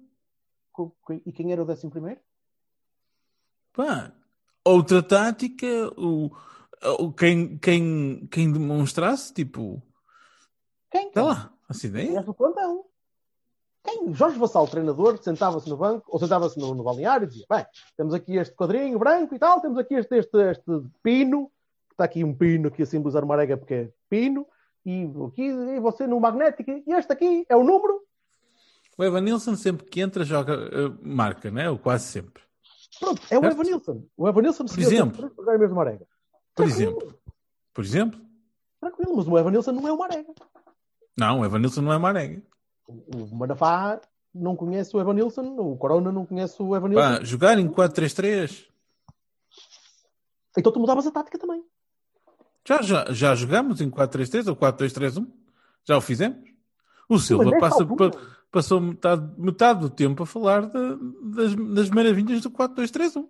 [SPEAKER 1] co- co- E quem era o décimo primeiro?
[SPEAKER 2] Pá, outra tática, o, o, quem, quem, quem demonstrasse, tipo,
[SPEAKER 1] Quem?
[SPEAKER 2] sei lá, essa ideia.
[SPEAKER 1] Tivesse o plantão. Quem? Jorge Vassal, treinador, sentava-se no banco, ou sentava-se no, no balneário e dizia: Bem, temos aqui este quadrinho branco e tal, temos aqui este, este, este pino, que está aqui um pino aqui a simbolizar uma arega porque é pino, e aqui e você no magnético, e este aqui é o número.
[SPEAKER 2] O Evan Nilsson sempre que entra joga, eh, marca, né? Ou quase sempre.
[SPEAKER 1] Pronto, é o
[SPEAKER 2] Certo.
[SPEAKER 1] Evan Nilsson. O Evan Nilson
[SPEAKER 2] Por exemplo.
[SPEAKER 1] jogar a mesma arega.
[SPEAKER 2] Por
[SPEAKER 1] Tranquilo,
[SPEAKER 2] exemplo. Por exemplo?
[SPEAKER 1] Tranquilo, mas o Evan Nilson não é uma arega.
[SPEAKER 2] Não, o Evan Nilsson não é Marega.
[SPEAKER 1] O o Manafá não conhece o Evan Nilson, o Corona não conhece o Evan Nilson.
[SPEAKER 2] Pá, jogar em 4-3-3.
[SPEAKER 1] Então tu mudavas a tática também.
[SPEAKER 2] Já, já, já jogamos em 4-3-3 ou 4-2-3-1? Já o fizemos? O Silva passa, pa- passou metade, metade do tempo a falar de- das, das maravilhas do 4-2-3-1.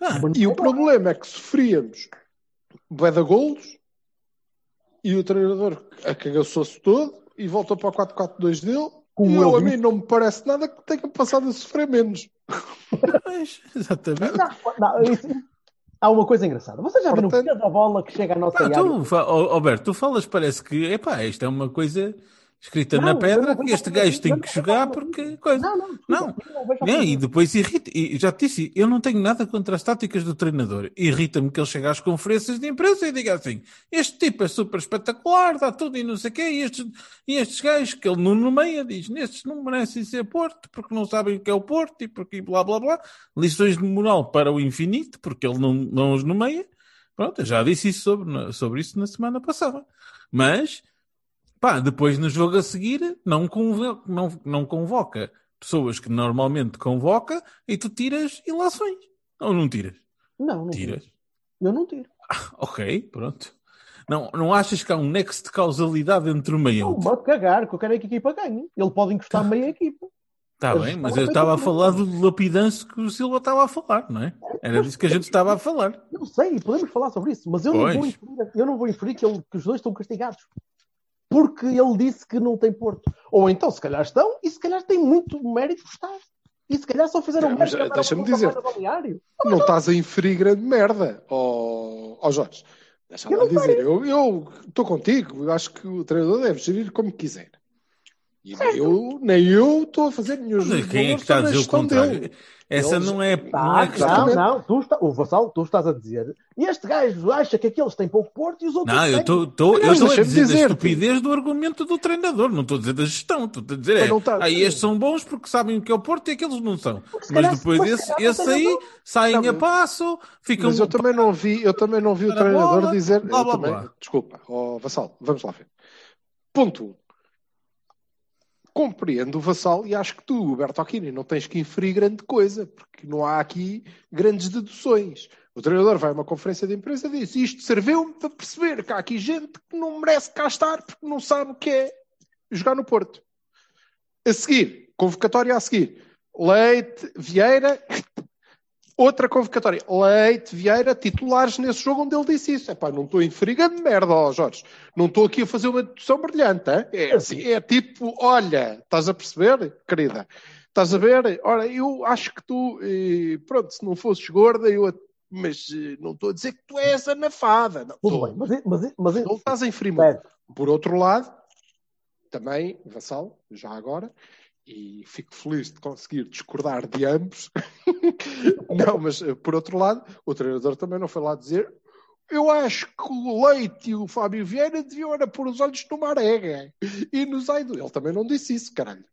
[SPEAKER 2] Ah,
[SPEAKER 1] Mas
[SPEAKER 3] E o
[SPEAKER 1] é
[SPEAKER 3] problema é que sofríamos bué golos e o treinador acagaçou-se todo e voltou para o 4-4-2 dele.
[SPEAKER 1] Como
[SPEAKER 3] e eu,
[SPEAKER 1] eu
[SPEAKER 3] a mim não me parece nada que tenha passado a sofrer menos.
[SPEAKER 2] pois, exatamente.
[SPEAKER 1] Não, não, isso- há uma coisa engraçada. Vocês já viram
[SPEAKER 3] Portanto-
[SPEAKER 1] cada bola que chega à nossa
[SPEAKER 2] Pá,
[SPEAKER 1] área?
[SPEAKER 2] tu, Alberto, tu falas, parece que epá, isto é uma coisa escrita
[SPEAKER 1] Não,
[SPEAKER 2] na pedra que este gajo tem que jogar porque coisa.
[SPEAKER 1] Não, não,
[SPEAKER 2] Não.
[SPEAKER 1] não
[SPEAKER 2] e depois irrita, e já te disse, eu não tenho nada contra as táticas do treinador. Irrita-me que ele chega às conferências de imprensa e diga assim: este tipo é super espetacular, dá tudo e não sei o quê, e estes, e estes gajos que ele não nomeia, diz: nestes não merecem ser Porto, porque não sabem o que é o Porto e porque blá blá blá. Lições de moral para o infinito, porque ele não, não os nomeia. Pronto, eu já disse isso sobre, sobre isso na semana passada. Mas, pá, depois no jogo a seguir, não convoca, não, não convoca pessoas que normalmente convoca e tu tiras ilações. Ou não tiras?
[SPEAKER 1] Não, não
[SPEAKER 2] Tiras.
[SPEAKER 1] tiro. Eu não tiro.
[SPEAKER 2] Ok, pronto. Não, não achas que há um nexo de causalidade entre uma e
[SPEAKER 1] Não,
[SPEAKER 2] outra?
[SPEAKER 1] pode cagar, que eu quero que a equipa ganhe. Ele pode encostar meia equipa.
[SPEAKER 2] Está bem, mas eu estava a falar do lapidanço que o Silva estava a falar, não é? Era disso que a gente estava a falar.
[SPEAKER 1] Não sei, podemos falar sobre isso, mas eu não vou inferir, eu não vou inferir que, ele- que os dois estão castigados. Porque ele disse que não tem Porto. Ou então, se calhar estão, e se calhar tem muito mérito estar. E se calhar só fizeram
[SPEAKER 3] mas,
[SPEAKER 1] mérito.
[SPEAKER 3] deixa-me
[SPEAKER 1] para
[SPEAKER 3] dizer.
[SPEAKER 1] balneário.
[SPEAKER 3] Não estás a inferir grande merda, ó ó Jorge. Deixa
[SPEAKER 1] Eu
[SPEAKER 3] lá
[SPEAKER 1] não
[SPEAKER 3] dizer. Eu eu estou contigo. Eu acho que o treinador deve gerir como quiser. E nem eu, nem eu estou a fazer nenhum
[SPEAKER 2] Mas
[SPEAKER 3] juízo de
[SPEAKER 2] quem é que está a dizer o
[SPEAKER 3] gestão
[SPEAKER 2] contrário?
[SPEAKER 3] dele.
[SPEAKER 2] Essa
[SPEAKER 3] Eles-
[SPEAKER 2] não é, não é questão.
[SPEAKER 1] não, não, tu está, o Vassal, tu estás a dizer, este gajo acha que aqueles têm pouco porto e os outros
[SPEAKER 2] Não, eu
[SPEAKER 1] têm.
[SPEAKER 2] estou estou- eu
[SPEAKER 3] Não,
[SPEAKER 2] estou a dizer da
[SPEAKER 3] dizer,
[SPEAKER 2] estupidez do argumento do treinador, não estou a dizer da gestão, estou a dizer é,
[SPEAKER 3] tá-
[SPEAKER 2] ah, estes são bons porque sabem o que é o Porto e aqueles não são. Mas depois
[SPEAKER 1] mas se
[SPEAKER 2] esse,
[SPEAKER 1] não
[SPEAKER 2] aí saem
[SPEAKER 3] Não,
[SPEAKER 2] a passo, ficam
[SPEAKER 3] Mas eu também não vi, eu também não vi o treinador
[SPEAKER 2] bola,
[SPEAKER 3] dizer.
[SPEAKER 2] blá,
[SPEAKER 3] eu
[SPEAKER 2] blá,
[SPEAKER 3] também-
[SPEAKER 2] blá.
[SPEAKER 3] Desculpa, ó Vassal, vamos lá ver. Ponto 1. Compreendo o Vassal e acho que tu, Bertocchini, não tens que inferir grande coisa, porque não há aqui grandes deduções. O treinador vai a uma conferência de imprensa e diz: Isto serviu-me para perceber que há aqui gente que não merece cá estar porque não sabe o que é jogar no Porto. A seguir, convocatória a seguir: Leite, Vieira, Outra convocatória. Leite, Vieira, titulares nesse jogo onde ele disse isso. Epá, não estou inferir grande merda, ó Jorge. Não estou aqui a fazer uma dedução brilhante. hein? É, assim, é tipo, olha, estás a perceber, querida? Estás a ver? Ora, eu acho que tu, eh, pronto, se não fosses gorda, eu, mas eh, não estou a dizer que tu és anafada. Não,
[SPEAKER 1] Tudo bem, mas, mas, mas,
[SPEAKER 3] não estás.
[SPEAKER 1] Certo.
[SPEAKER 3] Por outro lado, também, Vassal, já agora, e fico feliz de conseguir discordar de ambos. não, mas eh, por outro lado, o treinador também não foi lá dizer. Eu acho que o Leite e o Fábio Vieira deviam era pôr os olhos no Marega e no Zaido. Ele também não disse isso, caralho.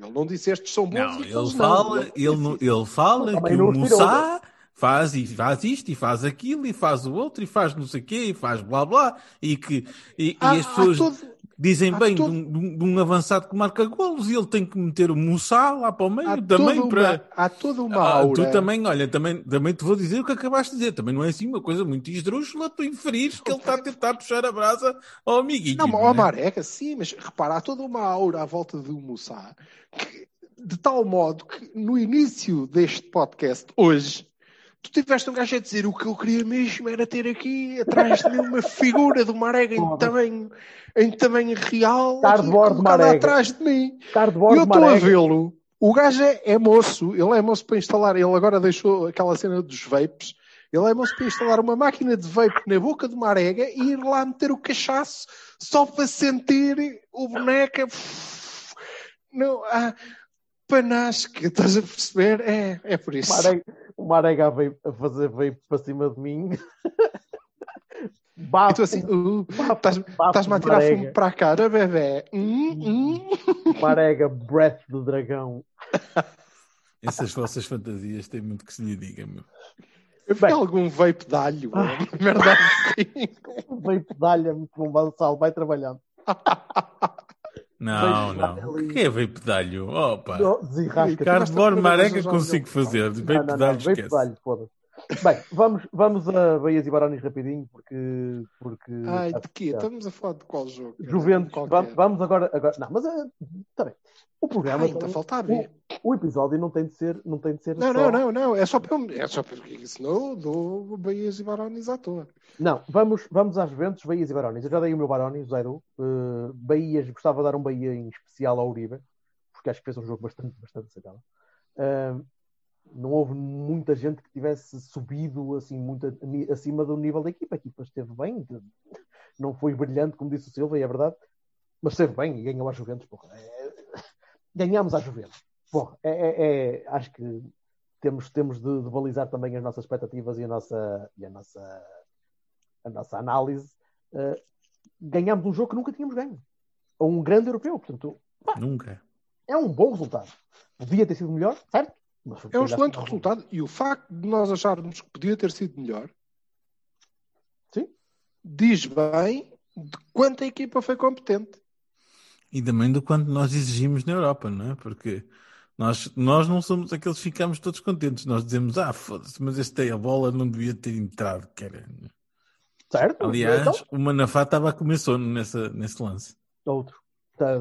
[SPEAKER 3] Ele não disse estes são bons
[SPEAKER 2] Não,
[SPEAKER 3] e
[SPEAKER 2] ele fala,
[SPEAKER 3] não.
[SPEAKER 2] ele, não- ele fala que
[SPEAKER 1] não
[SPEAKER 2] o Moussa faz e faz isto e faz aquilo e faz o outro e faz não sei o quê e faz blá blá e que e, e
[SPEAKER 3] Há-
[SPEAKER 2] as pessoas
[SPEAKER 3] todo-
[SPEAKER 2] dizem
[SPEAKER 3] há
[SPEAKER 2] bem
[SPEAKER 3] todo-
[SPEAKER 2] de, um, de um- avançado que marca golos e ele tem que meter o Moussa lá para o meio
[SPEAKER 3] há
[SPEAKER 2] também para
[SPEAKER 3] uma, há toda uma
[SPEAKER 2] Ah,
[SPEAKER 3] aura.
[SPEAKER 2] tu também, olha, também, também te vou dizer o que acabaste de dizer. Também não é assim uma coisa muito esdrúxula, tu inferires que ele está a tentar puxar a brasa ao amiguinho.
[SPEAKER 3] Não,
[SPEAKER 2] não
[SPEAKER 3] ó
[SPEAKER 2] é?
[SPEAKER 3] Marega, sim, mas repara, há toda uma aura à volta do Moussa que, de tal modo que no início deste podcast, hoje, tu tiveste um gajo a dizer o que eu queria mesmo era ter aqui atrás de mim uma figura do Marega em tamanho, em tamanho real, aqui,
[SPEAKER 1] Cardboard
[SPEAKER 3] colocada
[SPEAKER 1] Marega.
[SPEAKER 3] atrás de mim. E
[SPEAKER 1] Cardboard
[SPEAKER 3] eu estou a vê-lo. O gajo é, é moço, ele é moço para instalar, ele agora deixou aquela cena dos vapes. Ele é moço para instalar uma máquina de vape na boca de Marega e ir lá meter o cachaço só para sentir o boneca. Não, ah, panasca, estás a perceber? É, é por isso.
[SPEAKER 1] Marega, o Marega veio a fazer veio para cima de mim. Bafo,
[SPEAKER 3] E tu assim, uh, estás-me a
[SPEAKER 1] de
[SPEAKER 3] tirar
[SPEAKER 1] Marega.
[SPEAKER 3] fumo para a cara, bebê. Hum, hum.
[SPEAKER 1] Marega, breath do dragão.
[SPEAKER 2] Essas vossas fantasias têm muito que se lhe diga, meu.
[SPEAKER 1] Bem.
[SPEAKER 3] algum vape de alho,
[SPEAKER 1] Ah.
[SPEAKER 3] merda assim.
[SPEAKER 1] Veio pedalha muito bom, Gonçalo, vai trabalhando.
[SPEAKER 2] Não,
[SPEAKER 1] Veio
[SPEAKER 2] não. O que é veio pedalho? Opa.
[SPEAKER 1] Não, Desenrasca.
[SPEAKER 3] Ricardo,
[SPEAKER 2] Cardboard
[SPEAKER 3] Tiveste a
[SPEAKER 2] Marega
[SPEAKER 3] primeira vez a
[SPEAKER 2] consigo fazer. Veio pedalho,
[SPEAKER 1] veio
[SPEAKER 2] esquece.
[SPEAKER 1] pedalho, foda-se. Bem, vamos, vamos a Bahias e Barões rapidinho, porque. porque
[SPEAKER 3] Ai, de quê? Estamos a falar de qual jogo?
[SPEAKER 1] Juventus, vamos, vamos agora, agora. Não, mas está bem. O programa.
[SPEAKER 3] Ai, falta a ver.
[SPEAKER 1] o, o episódio não tem de ser. Não, tem de ser
[SPEAKER 3] Não,
[SPEAKER 1] só-
[SPEAKER 3] não, não, não. É só para eu- é só porque senão eu dou Bahias e Barões à toa.
[SPEAKER 1] Não, vamos, vamos às Juventus, Bahias e Barões. Eu já dei o meu Barões, o Zaidu. Uh, Bahias, gostava de dar um Bahia em especial ao Uribe, porque acho que fez um jogo bastante, bastante sacado. Uh, não houve muita gente que tivesse subido assim muito acima do nível da equipa. A equipa esteve bem, não foi brilhante, como disse o Silva, e é verdade, mas esteve bem e ganhou às Juventus. Porra. É- ganhamos às Juventus. Porra, é, é- é- acho que temos, temos de, de balizar também as nossas expectativas e a nossa, e a nossa, a nossa análise. Uh, ganhámos um jogo que nunca tínhamos ganho. Um grande europeu. Portanto,
[SPEAKER 2] Nunca.
[SPEAKER 1] é um bom resultado. Podia ter sido melhor, certo?
[SPEAKER 3] É um excelente resultado. E o facto de nós acharmos que podia ter sido melhor
[SPEAKER 1] Sim.
[SPEAKER 3] diz bem de quanto a equipa foi competente.
[SPEAKER 2] E também do quanto nós exigimos na Europa, não é? Porque nós, nós não somos aqueles que ficamos todos contentes. Nós dizemos, ah, foda-se, mas este aí a bola não devia ter entrado, cara.
[SPEAKER 1] Certo?
[SPEAKER 2] Aliás,
[SPEAKER 1] Então,
[SPEAKER 2] o Manafá estava a comer sono nessa, nesse lance.
[SPEAKER 1] outro.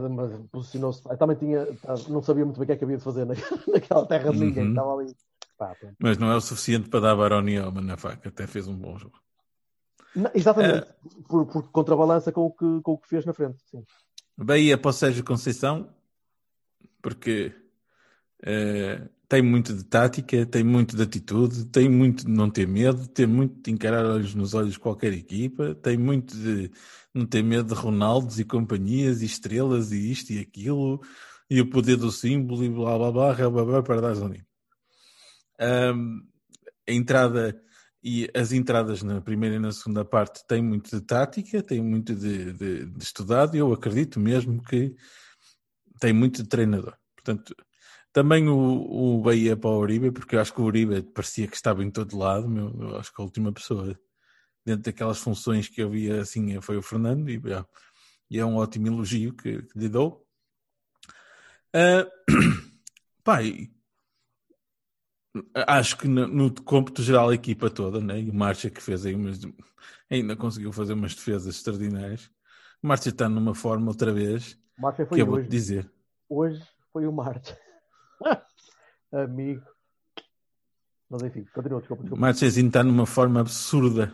[SPEAKER 1] Mas posicionou-se. Também tinha. Não sabia muito bem o que é que havia de fazer na- naquela terra de ninguém.
[SPEAKER 2] Uhum.
[SPEAKER 1] Estava ali. Pá.
[SPEAKER 2] Mas não é o suficiente para dar baronia ao Manafá, que até fez um bom jogo.
[SPEAKER 1] Não, exatamente.
[SPEAKER 2] É.
[SPEAKER 1] Por, por contrabalança com o, que, com o que fez na frente. Sim.
[SPEAKER 2] Bahia para o Sérgio Conceição, porque eh, tem muito de tática, tem muito de atitude, tem muito de não ter medo, tem muito de encarar olhos nos olhos qualquer equipa, tem muito de não ter medo de Ronaldos e companhias e estrelas e isto e aquilo e o poder do símbolo e blá blá blá, blá, blá, blá para dar ali. Um, a entrada e as entradas na primeira e na segunda parte têm muito de tática, têm muito de, de, de estudado e eu acredito mesmo que tem muito de treinador. Portanto, também o, o Bahia para o Uribe, porque eu acho que o Uribe parecia que estava em todo lado, meu, eu acho que a última pessoa dentro daquelas funções que eu via assim foi o Fernando e, e é um ótimo elogio que, que lhe dou. Uh, pai, acho que no, no cômputo geral a equipa toda, né? e o Marcha que fez aí umas, ainda conseguiu fazer umas defesas extraordinárias. O Marcha está numa forma outra vez,
[SPEAKER 1] Marcha foi
[SPEAKER 2] que eu vou
[SPEAKER 1] hoje.
[SPEAKER 2] te dizer.
[SPEAKER 1] Hoje foi o Marcha. Amigo. Mas enfim, continua, desculpa,
[SPEAKER 2] O
[SPEAKER 1] desculpa.
[SPEAKER 2] Marchezinho está numa forma absurda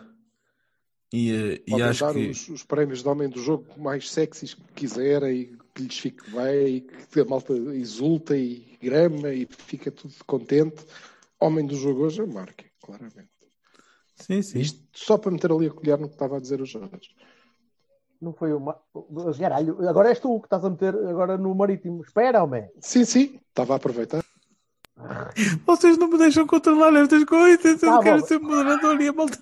[SPEAKER 2] e, eh, e acho
[SPEAKER 3] dar
[SPEAKER 2] que
[SPEAKER 3] os, os prémios de homem do jogo mais sexys que quiserem e que lhes fique bem e que a malta exulta e grama e fica tudo contente. Homem do jogo hoje é o Marque, claramente.
[SPEAKER 2] sim, sim.
[SPEAKER 3] Isto só para meter ali a colher no que estava a dizer o Jorge.
[SPEAKER 1] Não foi o Mar... Caralho, agora és tu que estás a meter agora no Marítimo. Espera, homem.
[SPEAKER 3] Sim, sim, estava a aproveitar.
[SPEAKER 2] Vocês não me deixam controlar estas coisas, eu
[SPEAKER 1] Tá
[SPEAKER 2] quero
[SPEAKER 1] bom.
[SPEAKER 2] ser moderador e a malta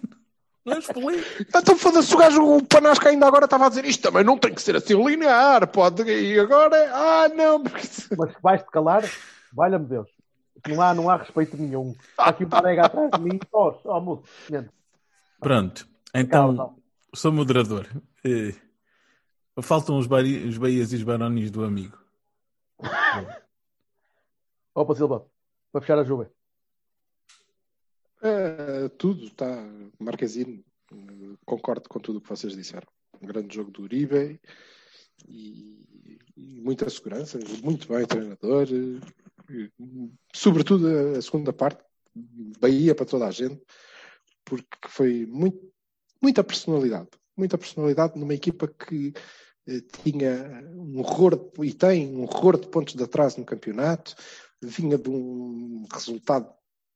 [SPEAKER 2] não explica.
[SPEAKER 3] Então foda-se o gajo, o Panasca ainda agora estava a dizer isto também não tem que ser assim linear, pode. E agora, ah não, porque...
[SPEAKER 1] Mas vais-te calar? Valha-me Deus. Não há, não há respeito nenhum. Há aqui um colega atrás de mim. Oh, oh.
[SPEAKER 2] Pronto,
[SPEAKER 1] Calma,
[SPEAKER 2] então
[SPEAKER 1] calma.
[SPEAKER 2] sou moderador. Eh, faltam os, bari- os Bahias e os Barones do amigo.
[SPEAKER 1] Opa, Silva. Para fechar a Juve.
[SPEAKER 3] É, tudo está Marquezine. Concordo com tudo o que vocês disseram. Um grande jogo do Uribe e, e muita segurança, muito bem treinador, e, sobretudo a, a segunda parte, Bahia para toda a gente, porque foi muito, muita personalidade, muita personalidade numa equipa que tinha um horror e tem um horror de pontos de atraso no campeonato, vinha de um resultado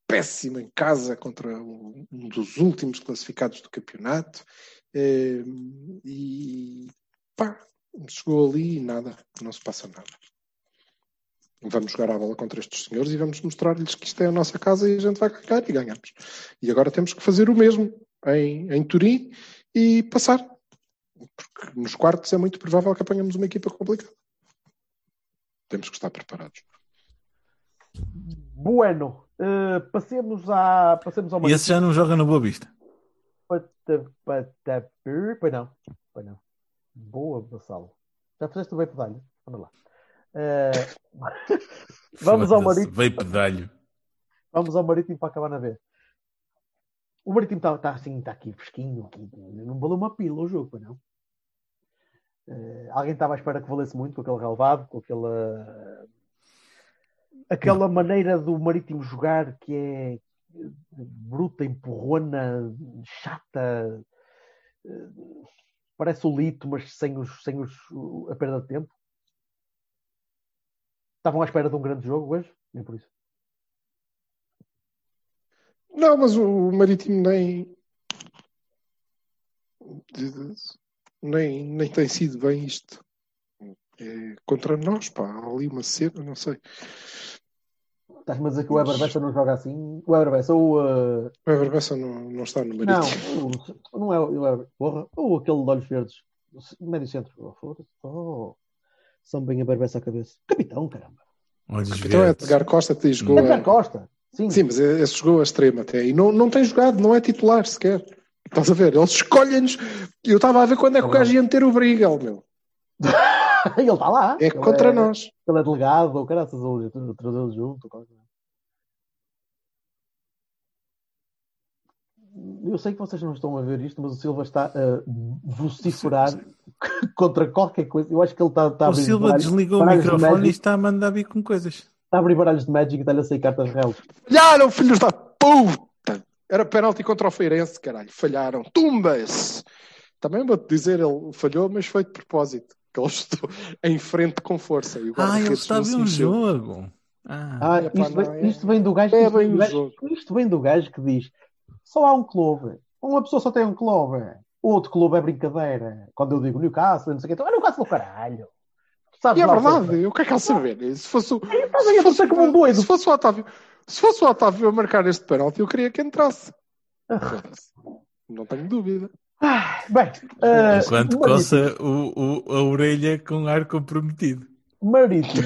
[SPEAKER 3] péssimo em casa contra um dos últimos classificados do campeonato eh, e pá, chegou ali e nada, não se passa nada. Vamos jogar a bola contra estes senhores e vamos mostrar-lhes que isto é a nossa casa e a gente vai ganhar e ganhamos. E agora temos que fazer o mesmo em, em Turim e passar. Porque nos quartos é muito provável que apanhamos uma equipa complicada. Temos que estar preparados.
[SPEAKER 1] Bueno. eh, passemos, à, passemos ao
[SPEAKER 2] E esse já não joga no Boa Vista.
[SPEAKER 1] Pois não. Pois não. Boa, Vassalo. Já fizeste o bem pedalho? Vamos lá. Eh, Vamos ao Marítimo.
[SPEAKER 2] Veio pedalho.
[SPEAKER 1] Vamos ao Marítimo para acabar na vez. O Marítimo está tá assim, está aqui fresquinho. Aqui. Não valeu uma pila o jogo, pois não? Eh, alguém estava à espera que valesse muito com aquele relevado, com aquela aquela maneira do Marítimo jogar que é bruta, empurrona, chata, eh, parece o Lito, mas sem, os, sem os, a perda de tempo. Estavam à espera de um grande jogo hoje, nem por isso.
[SPEAKER 3] Não, mas o Marítimo nem. Nem, nem tem sido bem isto. É contra nós, pá. Há ali uma cena, não sei.
[SPEAKER 1] Estás-me a dizer que o Weber Bessa não joga assim? O Weber Bessa, ou. uh,
[SPEAKER 3] O Weber Bessa não, não está no
[SPEAKER 1] Não,
[SPEAKER 3] Marítimo.
[SPEAKER 1] o- não é o Weber. Porra. Ou aquele de olhos verdes. Médio centro. Oh, foda-se. Oh. São bem a Bessa à cabeça. Capitão, caramba.
[SPEAKER 2] Olhos
[SPEAKER 3] Então é
[SPEAKER 2] verdes.
[SPEAKER 3] Edgar Costa que jogou.
[SPEAKER 1] Edgar
[SPEAKER 3] a-
[SPEAKER 1] Costa. Sim.
[SPEAKER 3] Sim, mas esse jogou a extrema até. E não, não tem jogado, não é titular sequer. Estás a ver? Eles escolhem-nos. Eu estava a ver quando é que o gajo ia meter o Brigel, meu.
[SPEAKER 1] Ele está lá.
[SPEAKER 3] É
[SPEAKER 1] Ele
[SPEAKER 3] contra nós.
[SPEAKER 1] Ele é delegado, ou caraças, ou trazê-lo junto. ou qualquer coisa. Eu sei que vocês não estão a ver isto, mas o Silva está a vociferar contra qualquer coisa. Eu acho que ele está, está a
[SPEAKER 2] O Silva
[SPEAKER 1] baralhos-
[SPEAKER 2] desligou o
[SPEAKER 1] baralhos de
[SPEAKER 2] microfone e está a mandar vir com coisas.
[SPEAKER 1] Está a abrir baralhos de Magic e está-lhe a sair cartas reais.
[SPEAKER 3] Falharam, filhos da puta! Era penalti contra o Feirense, caralho. Falharam. Tumbas! Também vou-te dizer, ele falhou, mas foi de propósito. Que ele estou em frente com força. E o
[SPEAKER 2] Ah, ele está a ver
[SPEAKER 3] se
[SPEAKER 2] um jogo. Ah,
[SPEAKER 1] Ah, isto, vem,
[SPEAKER 3] é-
[SPEAKER 1] isto vem do gajo,
[SPEAKER 3] é
[SPEAKER 1] isto, vem do gajo isto vem do gajo que diz só há um clube. Uma pessoa só tem um clube. Outro clube é brincadeira. Quando eu digo Newcastle, não sei o que, então é Newcastle, caralho. Sabes
[SPEAKER 3] E é
[SPEAKER 1] lá o que
[SPEAKER 3] verdade, eu quero cá saber. Se fosse
[SPEAKER 1] a torcer como um doido.
[SPEAKER 3] se fosse o Otávio, se fosse o Otávio a marcar este pênalti, eu queria que entrasse. Não tenho dúvida.
[SPEAKER 1] Ah, Bem, ah,
[SPEAKER 2] enquanto
[SPEAKER 1] Marítimo.
[SPEAKER 2] coça o, o- a orelha com ar comprometido.
[SPEAKER 1] Marítimo.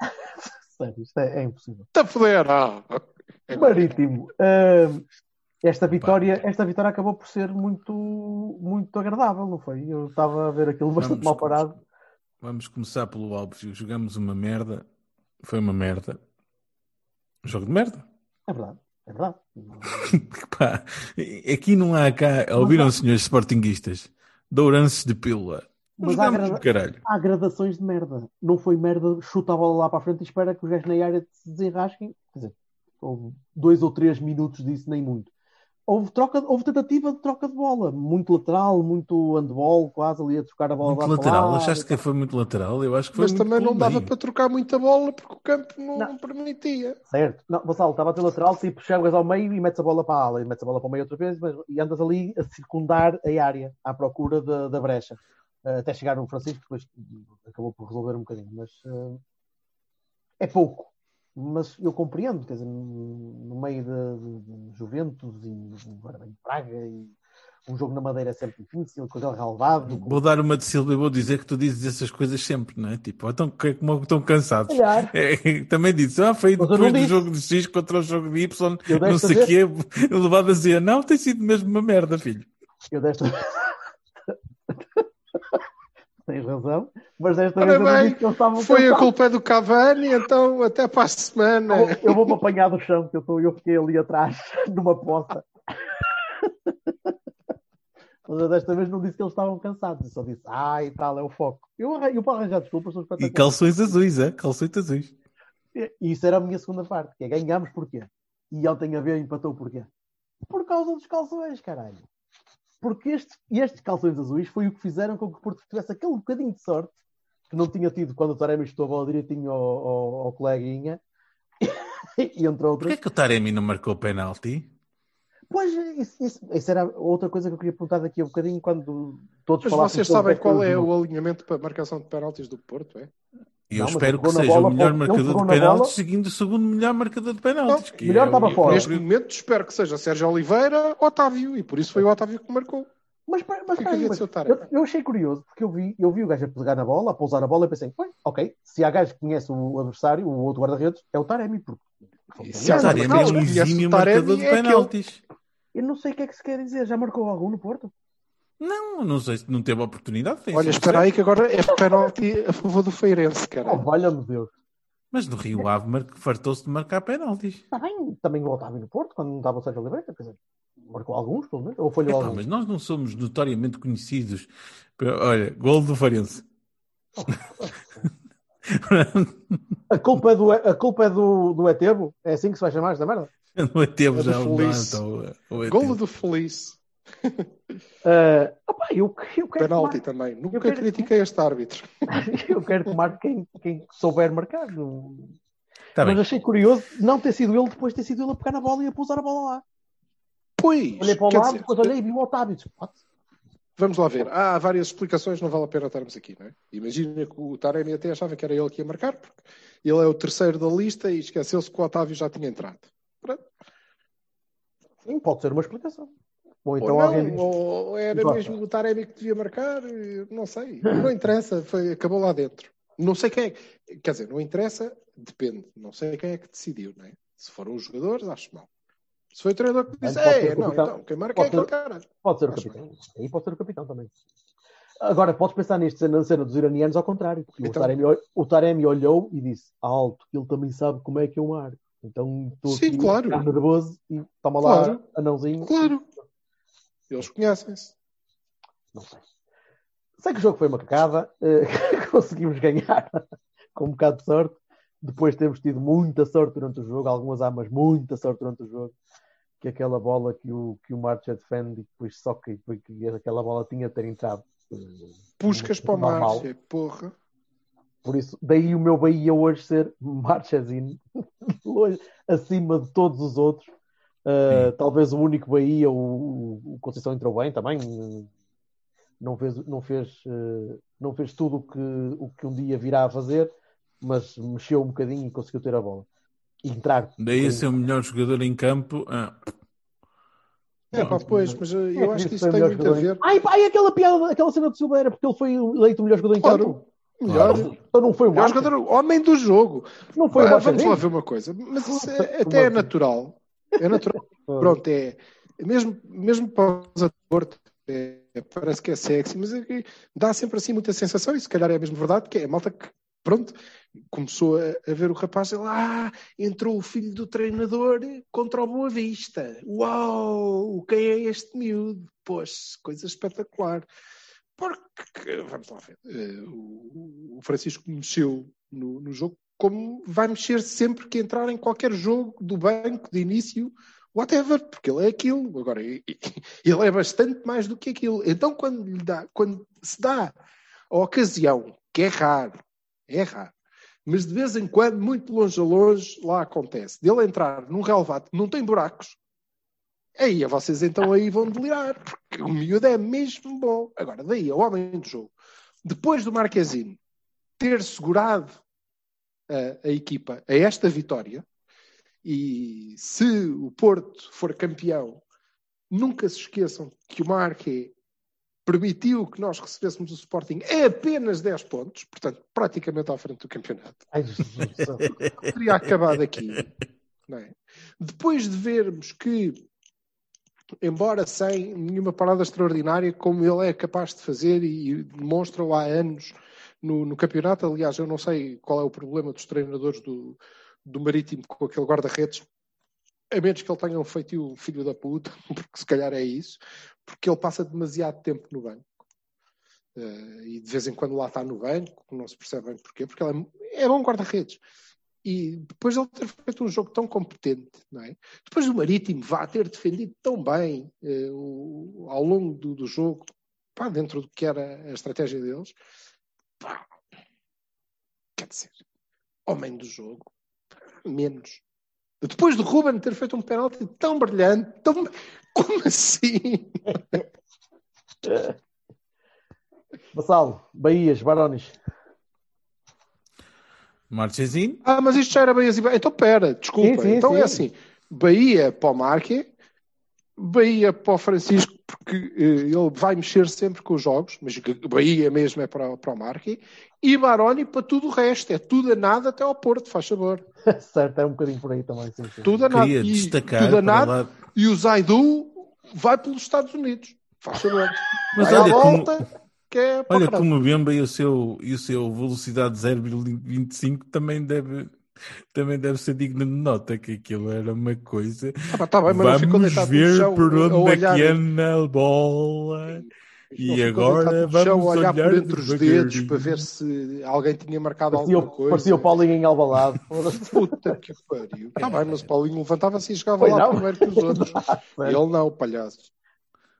[SPEAKER 1] Sério, isto é, é impossível.
[SPEAKER 3] Está a foder. Ah.
[SPEAKER 1] Marítimo. ah, esta vitória, esta vitória acabou por ser muito, muito agradável, não foi? Eu estava a ver aquilo bastante
[SPEAKER 2] Vamos
[SPEAKER 1] mal parado.
[SPEAKER 2] Vamos começar pelo óbvio. Jogamos uma merda. Foi uma merda. Um jogo de merda.
[SPEAKER 1] É verdade, é verdade.
[SPEAKER 2] Pá, aqui não há cá. Ouviram, senhores sportinguistas? Douranços de pílula.
[SPEAKER 1] Mas há
[SPEAKER 2] caralho.
[SPEAKER 1] Há gradações de merda. Não foi merda, chuta a bola lá para a frente e espera que os gajos na área se desenrasquem. Quer dizer, houve dois ou três minutos disso, nem muito. Houve, troca, houve tentativa de troca de bola. Muito lateral, muito handball, quase ali a trocar a bola
[SPEAKER 2] Muito lateral.
[SPEAKER 1] lá.
[SPEAKER 2] Achaste que foi muito lateral? Eu acho que foi
[SPEAKER 3] Mas
[SPEAKER 2] muito
[SPEAKER 3] também não dava
[SPEAKER 2] meio.
[SPEAKER 3] para trocar muita bola porque o campo não,
[SPEAKER 1] Não.
[SPEAKER 3] permitia.
[SPEAKER 1] Certo. Não, Vassal, estava a ter lateral, tipo, chegas ao meio e metes a bola para a ala, e metes a bola para o meio outra vez, mas, e andas ali a circundar a área, à procura da, da brecha. Eh, até chegar o Francisco, depois acabou por resolver um bocadinho, mas eh, é pouco. Mas eu compreendo, quer dizer, no meio de, Juventus e vem Praga e um jogo na Madeira é sempre difícil, com aquele relevado.
[SPEAKER 2] Vou dar uma de Silva e vou dizer que tu dizes essas coisas sempre, não é? Tipo, então, como estão cansados. É, também disse, ah, foi
[SPEAKER 1] Mas
[SPEAKER 2] depois do
[SPEAKER 1] disse.
[SPEAKER 2] jogo de X contra o jogo de Y,
[SPEAKER 1] Eu
[SPEAKER 2] não sei o quê, levado a dizer, não, tem sido mesmo uma merda, filho.
[SPEAKER 1] Eu desta Tens razão, mas desta
[SPEAKER 3] Ora
[SPEAKER 1] vez eu não
[SPEAKER 3] bem,
[SPEAKER 1] disse que eles estavam
[SPEAKER 3] Foi a
[SPEAKER 1] cansados.
[SPEAKER 3] culpa do Cavani, então até para a semana.
[SPEAKER 1] Eu vou- Eu vou-me apanhar do chão, que eu, tô, eu fiquei ali atrás, numa poça. Mas eu desta vez não disse que eles estavam cansados, eu só disse, ah, e tal, é o foco. Eu, eu para arranjar desculpas, sou
[SPEAKER 2] E
[SPEAKER 1] espetacular.
[SPEAKER 2] calções azuis, é? Calções azuis.
[SPEAKER 1] E isso era a minha segunda parte, que é ganhámos porquê? E ele tem a ver, empatou porquê? Por causa dos calções, caralho. Porque estes, estes calções azuis foi o que fizeram com que o Porto tivesse aquele bocadinho de sorte que não tinha tido quando o Taremi chutou a bola direitinho ao, ao, ao coleguinha e entrou outro.
[SPEAKER 2] Porquê que o Taremi não marcou o penalti?
[SPEAKER 1] Pois, isso, isso- isso era outra coisa que eu queria perguntar daqui a um bocadinho quando todos
[SPEAKER 3] Mas
[SPEAKER 1] falassem
[SPEAKER 3] vocês sabem
[SPEAKER 1] foi
[SPEAKER 3] qual é o alinhamento para marcação de penaltis do Porto, é?
[SPEAKER 2] E eu
[SPEAKER 1] Não, mas
[SPEAKER 2] espero que seja
[SPEAKER 1] bola,
[SPEAKER 2] o melhor marcador de
[SPEAKER 1] na
[SPEAKER 2] penaltis,
[SPEAKER 1] bola.
[SPEAKER 2] seguindo o segundo melhor marcador de penaltis.
[SPEAKER 3] Não,
[SPEAKER 2] que
[SPEAKER 1] melhor
[SPEAKER 2] é
[SPEAKER 1] estava
[SPEAKER 2] o-
[SPEAKER 1] fora.
[SPEAKER 3] Neste momento espero que seja Sérgio Oliveira, Otávio, e por isso foi o Otávio que marcou.
[SPEAKER 1] Mas, mas, peraí, mas eu, eu achei curioso porque eu vi, eu vi o gajo a pegar na bola, a pousar a bola e pensei, "Ué, ok, se há gajo que conhece o adversário, o outro guarda-redes, é o Taremi. Porque,
[SPEAKER 3] E se
[SPEAKER 2] O Taremi é um exímio marcador de
[SPEAKER 3] é
[SPEAKER 2] penaltis.
[SPEAKER 1] eu não sei o que é que se quer dizer. Já marcou algum no Porto?
[SPEAKER 2] Não, não sei se não teve a oportunidade. tem
[SPEAKER 3] Olha, espera aí que agora é penalti a favor do Feirense,
[SPEAKER 1] Oh,
[SPEAKER 3] cara.
[SPEAKER 1] valha-me Deus.
[SPEAKER 2] Mas no Rio Ave mar- fartou-se de marcar penaltis.
[SPEAKER 1] Está bem, também o Otávio no Porto, quando não estava o Sérgio Oliveira, quer dizer, marcou alguns, pelo menos, ou falhou
[SPEAKER 2] Epá,
[SPEAKER 1] alguns.
[SPEAKER 2] mas nós não somos notoriamente conhecidos. Olha, gol do Farense.
[SPEAKER 1] A culpa é do, a culpa é do, do Etebo? É assim que se vai chamar esta merda?
[SPEAKER 2] não é tempo
[SPEAKER 3] É do
[SPEAKER 2] já o
[SPEAKER 3] Feliz.
[SPEAKER 2] Nata, o-
[SPEAKER 3] Golo
[SPEAKER 2] ET.
[SPEAKER 3] do Feliz.
[SPEAKER 1] Ah, opá, eu, eu, quero
[SPEAKER 3] Penalti
[SPEAKER 1] tomar,
[SPEAKER 3] também. Nunca
[SPEAKER 1] quero-
[SPEAKER 3] critiquei este árbitro.
[SPEAKER 1] eu quero tomar quem, quem souber marcar.
[SPEAKER 2] Tá
[SPEAKER 1] mas
[SPEAKER 2] bem.
[SPEAKER 1] achei curioso não ter sido ele, depois ter sido ele a pegar na bola e a pousar a bola lá.
[SPEAKER 3] Pois,
[SPEAKER 1] Olhei para o lado,
[SPEAKER 3] dizer,
[SPEAKER 1] depois olhei e vi o Otávio.
[SPEAKER 3] Vamos lá ver. Há várias explicações, não vale a pena estarmos aqui, não é? Imagina que o Taremi até achava que era ele que ia marcar, porque ele é o terceiro da lista e esqueceu-se que o Otávio já tinha entrado. Pronto.
[SPEAKER 1] Sim, pode ser uma explicação. Ou então
[SPEAKER 3] ou, não, ou era mesmo o Taremi que devia marcar, não sei. Não interessa, foi, acabou lá dentro. Não sei quem é. que- Quer dizer, não interessa, depende. Não sei quem é que decidiu, não é? Se foram os jogadores, acho mal. Se foi o treinador que disse, é,
[SPEAKER 1] o
[SPEAKER 3] não, então, quem marca é
[SPEAKER 1] Pode
[SPEAKER 3] aquele
[SPEAKER 1] ser-
[SPEAKER 3] cara.
[SPEAKER 1] pode ser o
[SPEAKER 3] Acho
[SPEAKER 1] capitão. Aí pode ser o capitão também. Agora, podes pensar nisto na cena dos iranianos ao contrário. Porque
[SPEAKER 3] Então.
[SPEAKER 1] o, Taremi, o Taremi olhou e disse alto, ele também sabe como é que eu marco. Então estou
[SPEAKER 3] Sim,
[SPEAKER 1] aqui
[SPEAKER 3] claro.
[SPEAKER 1] nervoso e toma lá,
[SPEAKER 3] Claro.
[SPEAKER 1] anãozinho.
[SPEAKER 3] Claro. Eles conhecem-se.
[SPEAKER 1] Não sei. Sei que o jogo foi uma cagada, eh, conseguimos ganhar com um bocado de sorte. Depois temos tido muita sorte durante o jogo, algumas há, mas muita sorte durante o jogo. Que aquela bola que o, que o Marcha defende e depois só que, que aquela bola tinha de ter entrado.
[SPEAKER 3] Puscas para o
[SPEAKER 1] normal.
[SPEAKER 3] Márcia, porra.
[SPEAKER 1] Por isso, daí o meu Bahia hoje ser Marchesino, acima de todos os outros. Uh, talvez o único Bahia, o, o Conceição entrou bem também. Não fez, não fez, uh, não fez tudo o que, o que um dia virá a fazer, mas mexeu um bocadinho e conseguiu ter a bola. E entrar.
[SPEAKER 2] Daí a ser o melhor jogador em campo. Ah.
[SPEAKER 3] É, pá, pois, mas uh, eu acho que isso tem muito a ver.
[SPEAKER 1] Ai, pá, e aquela piada, aquela cena de Silva era porque ele foi eleito o melhor jogador em
[SPEAKER 3] Claro.
[SPEAKER 1] campo.
[SPEAKER 3] Melhor,
[SPEAKER 1] Então não foi o
[SPEAKER 3] melhor jogador, homem do jogo.
[SPEAKER 1] Não foi o
[SPEAKER 3] Ah, vamos lá ver uma coisa. Mas isso é- até é natural. É natural. Pronto, é. Mesmo, mesmo para os atores, é, parece que é sexy, mas é dá sempre assim muita sensação, e se calhar é mesmo verdade, que é a malta que, pronto, começou a, a ver o rapaz lá entrou o filho do treinador contra o Boa Vista. Uau! Quem é este miúdo? Pois, coisa espetacular. Porque, vamos lá ver, eh, o o Francisco mexeu no, no jogo como vai mexer sempre que entrar em qualquer jogo do banco, de início, whatever, porque ele é aquilo. Agora, ele é bastante mais do que aquilo. Então, quando, lhe dá, quando se dá a ocasião, que é raro, é raro, mas de vez em quando, muito longe a longe, lá acontece, dele entrar num relevado que não tem buracos, aí vocês então aí vão delirar, porque o miúdo é mesmo bom. Agora, daí, ao homem do jogo, depois do Marquezine ter segurado a, a equipa a esta vitória, e se o Porto for campeão, nunca se esqueçam que o Marque permitiu que nós recebêssemos o Sporting a apenas 10 pontos, portanto, praticamente à frente do campeonato.
[SPEAKER 1] Ai, Jesus.
[SPEAKER 3] Teria acabado aqui. é? Depois de vermos que, embora sem nenhuma parada extraordinária, como ele é capaz de fazer e demonstra-o há anos no, no campeonato, aliás, eu não sei qual é o problema dos treinadores do, do Marítimo com aquele guarda-redes, a menos que ele tenha um feitio filho da puta, porque se calhar é isso, porque ele passa demasiado tempo no banco. Eh, e de vez em quando lá está no banco, não se percebe bem porquê, porque ele é, é bom guarda-redes. E depois de ele ter feito um jogo tão competente, não é? depois do Marítimo vá ter defendido tão bem eh, o- ao longo do, do jogo, pá, dentro do que era a estratégia deles, pá, quer dizer, homem do jogo, menos. Depois do Ruben ter feito um penalti tão brilhante, tão... como assim?
[SPEAKER 1] Vassalo, Bahias, Barões.
[SPEAKER 2] Marchezinho,
[SPEAKER 3] Ah, mas isto já era Bahia. Então pera, desculpa.
[SPEAKER 1] Sim, sim,
[SPEAKER 3] então
[SPEAKER 1] sim.
[SPEAKER 3] é assim: Bahia para o Marque, Bahia para o Francisco, porque eh, ele vai mexer sempre com os jogos, mas Bahia mesmo é para, para o Marque, e Baroni para tudo o resto. É tudo a nada até ao Porto, faz favor.
[SPEAKER 1] certo, é um bocadinho por aí também. Sim, sim.
[SPEAKER 3] Tudo a nada.
[SPEAKER 2] queria
[SPEAKER 3] E,
[SPEAKER 2] destacar
[SPEAKER 3] tudo a
[SPEAKER 2] para
[SPEAKER 3] nada.
[SPEAKER 2] lá-
[SPEAKER 3] E o Zaidu vai pelos Estados Unidos. Faz favor.
[SPEAKER 2] Mas
[SPEAKER 3] vai
[SPEAKER 2] olha
[SPEAKER 3] à
[SPEAKER 2] como-
[SPEAKER 3] volta, que é para o
[SPEAKER 2] Olha, como o Bemba e o seu, e o seu velocidade 0,25 também deve, também deve ser digno de nota, que aquilo era uma coisa.
[SPEAKER 3] Ah, pá, tá bem, mas
[SPEAKER 2] Vamos ver
[SPEAKER 3] chão
[SPEAKER 2] por
[SPEAKER 3] a
[SPEAKER 2] onde é
[SPEAKER 3] olhar.
[SPEAKER 2] que anda a bola. E agora
[SPEAKER 3] chão
[SPEAKER 2] vamos
[SPEAKER 3] a olhar
[SPEAKER 2] olhar
[SPEAKER 3] por entre os dedos para ver se alguém tinha marcado
[SPEAKER 1] Parecia,
[SPEAKER 3] alguma
[SPEAKER 1] o-
[SPEAKER 3] coisa.
[SPEAKER 1] parecia o Paulinho em Albalade. Foda-se.
[SPEAKER 3] Puta que pariu. Está bem, mas o Paulinho levantava-se e chegava
[SPEAKER 1] Foi
[SPEAKER 3] lá
[SPEAKER 1] não?
[SPEAKER 3] primeiro que os outros. Ele não, palhaço.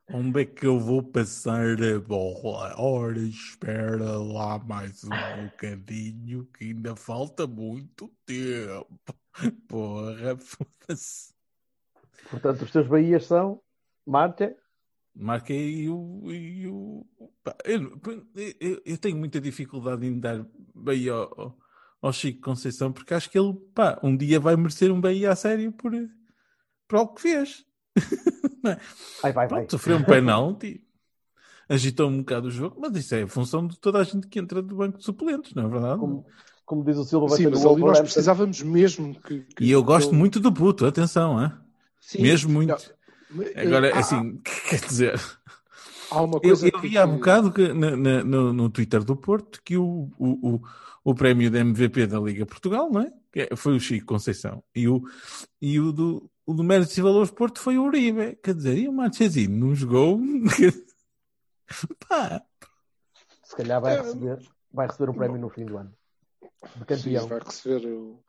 [SPEAKER 2] Onde é que eu vou passar a bola? Ora, espera lá mais um bocadinho, que ainda falta muito tempo. Porra, foda-se.
[SPEAKER 1] Portanto, os teus Bahias são Marcha,
[SPEAKER 2] Marquei o. E o pá, eu, eu- eu tenho muita dificuldade em dar bem ao, ao- Chico Conceição, porque acho que ele, pá, um dia vai merecer um bem a sério por, por algo que fez.
[SPEAKER 1] Vai, vai, vai.
[SPEAKER 2] Pronto, sofreu um penalti, agitou um bocado o jogo, mas isso é a função de toda a gente que entra do banco de suplentes, não é verdade?
[SPEAKER 1] Como, como diz o Silva, vai
[SPEAKER 3] Sim, mas ali nós precisávamos mesmo que. que
[SPEAKER 2] E eu gosto
[SPEAKER 3] ele-
[SPEAKER 2] muito do puto, atenção, hein?
[SPEAKER 3] Sim,
[SPEAKER 2] mesmo muito.
[SPEAKER 3] não,
[SPEAKER 2] Agora,
[SPEAKER 3] há-
[SPEAKER 2] assim, quer dizer,
[SPEAKER 3] há uma
[SPEAKER 2] eu,
[SPEAKER 3] coisa
[SPEAKER 2] eu
[SPEAKER 3] que-
[SPEAKER 2] vi há
[SPEAKER 3] que-
[SPEAKER 2] bocado que, na- na- no, no Twitter do Porto que o, o, o, o prémio de MVP da Liga Portugal, não é? Que é- foi o Chico Conceição. E o, e o do, o do Méritos e Valores Porto foi o Uribe. Quer dizer, e o Marchezinho não jogou? Pá,
[SPEAKER 1] Se calhar vai receber, vai receber um prémio no fim do ano. De
[SPEAKER 3] Sim,
[SPEAKER 1] campeão.
[SPEAKER 3] vai receber o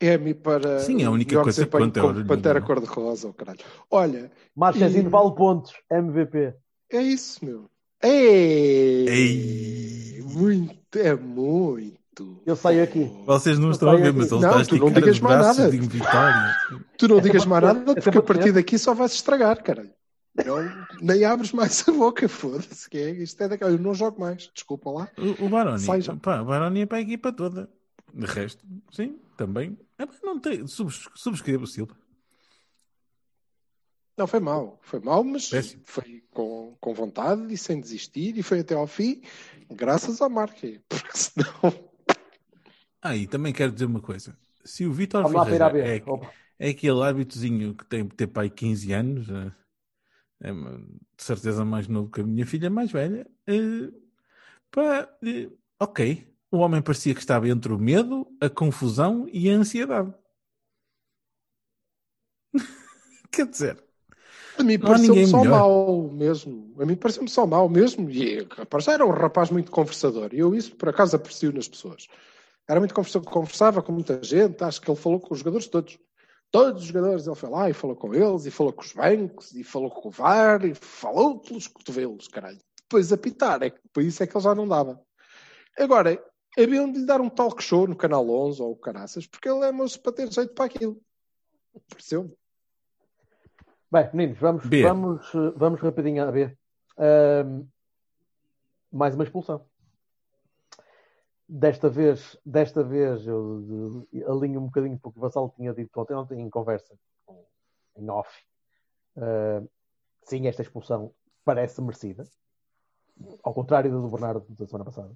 [SPEAKER 3] Emmy para.
[SPEAKER 2] Sim, é a única coisa que conta é
[SPEAKER 3] Pantera
[SPEAKER 2] é?
[SPEAKER 3] cor-de-rosa, oh, caralho. Olha,
[SPEAKER 1] Marchezinho
[SPEAKER 3] E-
[SPEAKER 1] vale pontos, MVP.
[SPEAKER 3] é isso, meu. Ei!
[SPEAKER 2] Ei!
[SPEAKER 3] Muito, é muito tu.
[SPEAKER 1] Eu saio aqui.
[SPEAKER 2] Vocês não estão a ver, mas ele
[SPEAKER 3] Não,
[SPEAKER 2] está a
[SPEAKER 3] não digas mais
[SPEAKER 2] braços
[SPEAKER 3] nada. Tu não digas mais nada
[SPEAKER 1] é
[SPEAKER 3] porque a partir daqui só vais estragar, caralho. Não, nem abres mais a boca, foda-se. Que é, isto é daquela. Eu não jogo mais, desculpa lá.
[SPEAKER 2] O, o Baroni,
[SPEAKER 3] Sai já.
[SPEAKER 2] pá, o Baroni é para a equipa toda. De resto, sim, também. É, não tem, subs, subscrevo o Silva.
[SPEAKER 3] Não, foi mal, foi mal, mas
[SPEAKER 2] Péssimo.
[SPEAKER 3] foi com, com vontade e sem desistir e foi até ao fim, graças à marca. Porque senão.
[SPEAKER 2] Ah, e também quero dizer uma coisa. Se o Vitor Ferreira é, é aquele árbitozinho que tem que ter pai 15 anos, eh, é, de certeza mais novo que a minha filha mais velha, eh, pá, eh, ok. O homem parecia que estava entre o medo, a confusão e a ansiedade. Quer dizer,
[SPEAKER 3] A mim pareceu-me só
[SPEAKER 2] melhor.
[SPEAKER 3] mal mesmo. A mim pareceu-me só mal mesmo. E rapaz, já era um rapaz muito conversador. E eu isso por acaso aprecio nas pessoas. Era muito conversava com muita gente. Acho que ele falou com os jogadores todos. Todos os jogadores, ele foi lá e falou com eles, e falou com os bancos, e falou com o VAR, e falou pelos cotovelos, caralho. Depois apitar, é que por isso é que ele já não dava. Agora, haviam de lhe dar um talk show no Canal 11 ou o Caraças, porque ele é moço para ter jeito para aquilo. Pareceu-me.
[SPEAKER 1] Bem, meninos, vamos,
[SPEAKER 2] B.
[SPEAKER 1] vamos, eh, vamos rapidinho a ver. Mais uma expulsão. Desta vez, desta vez eu alinho um bocadinho porque o Vassal tinha dito ontem, ontem em conversa, em off. Ah, sim, esta expulsão parece merecida. Ao contrário da do Bernardo da semana passada.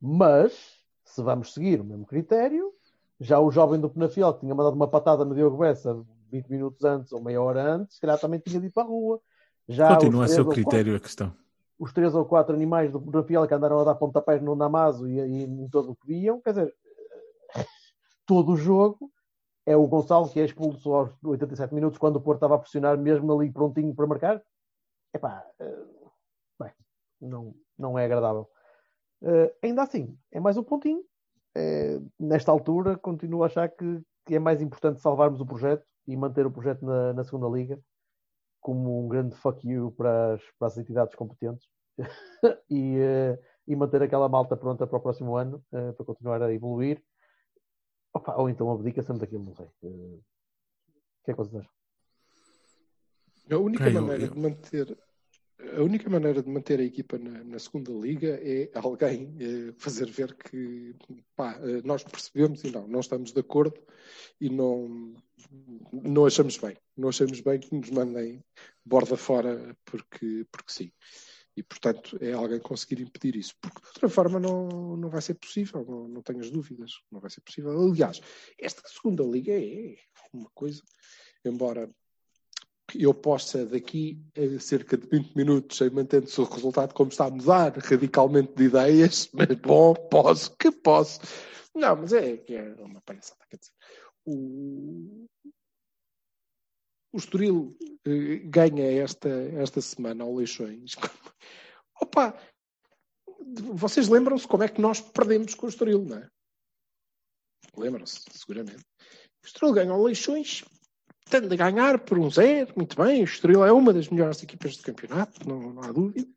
[SPEAKER 1] Mas, se vamos seguir o mesmo critério, já o jovem do Penafiel que tinha mandado uma patada no Diogo Bessa 20 minutos antes ou meia hora antes, se calhar também tinha de ir para a rua. Já
[SPEAKER 2] continua a ser o critério a questão.
[SPEAKER 1] Os três ou quatro animais do Penafiel que andaram a dar pontapés no Namazo e, e em todo o que viam, quer dizer, todo o jogo é o Gonçalo que é expulso aos 87 minutos quando o Porto estava a pressionar mesmo ali prontinho para marcar. Epá, eh, bem, não, não é agradável. Eh, ainda assim, é mais um pontinho. Eh, nesta altura, continuo a achar que, que é mais importante salvarmos o projeto e manter o projeto na, na segunda liga como um grande fuck you para as, para as entidades competentes e, eh, e manter aquela malta pronta para o próximo ano eh, para continuar a evoluir. Opa, ou então abdica-se daquilo, não sei. Eh, o que é que vocês acham?
[SPEAKER 3] A única maneira
[SPEAKER 2] eu-
[SPEAKER 3] de manter a única maneira de manter a equipa na, na segunda liga é alguém eh, fazer ver que pá, eh, nós percebemos e não, não estamos de acordo e não, não achamos bem. Não achamos bem que nos mandem borda fora porque, porque sim. E, portanto, é alguém conseguir impedir isso. Porque, de outra forma, não, não vai ser possível. Não, não tenhas dúvidas. Não vai ser possível. Aliás, esta segunda liga é uma coisa, embora eu possa daqui a cerca de 20 minutos, mantendo-se o resultado como está a mudar radicalmente de ideias, mas bom, posso, que posso. Não, mas é é uma palhaçada. Quer dizer, o, o Estoril eh, ganha esta, esta semana ao Leixões. Opa, vocês lembram-se como é que nós perdemos com o Estoril, não é? Lembram-se, seguramente. O Estoril ganha ao Leixões, tende a ganhar por um zero, muito bem. O Estoril é uma das melhores equipas do campeonato, não, não há dúvida.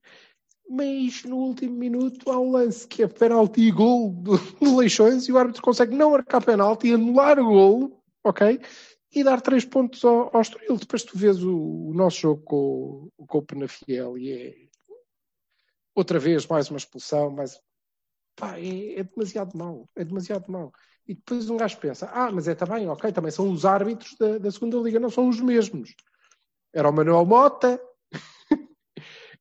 [SPEAKER 3] Mas no último minuto há um lance que é penalti e gol do, do Leixões e o árbitro consegue não marcar penalti e anular o golo, ok? E dar três pontos ao, ao Estoril. Depois tu vês o, o nosso jogo com, o- com o Penafiel e é outra vez mais uma expulsão, mais pá, é, é demasiado mau, é demasiado mau. E depois um gajo pensa, ah, mas é também, ok, também são os árbitros da, da segunda liga, não são os mesmos. Era o Manuel Mota,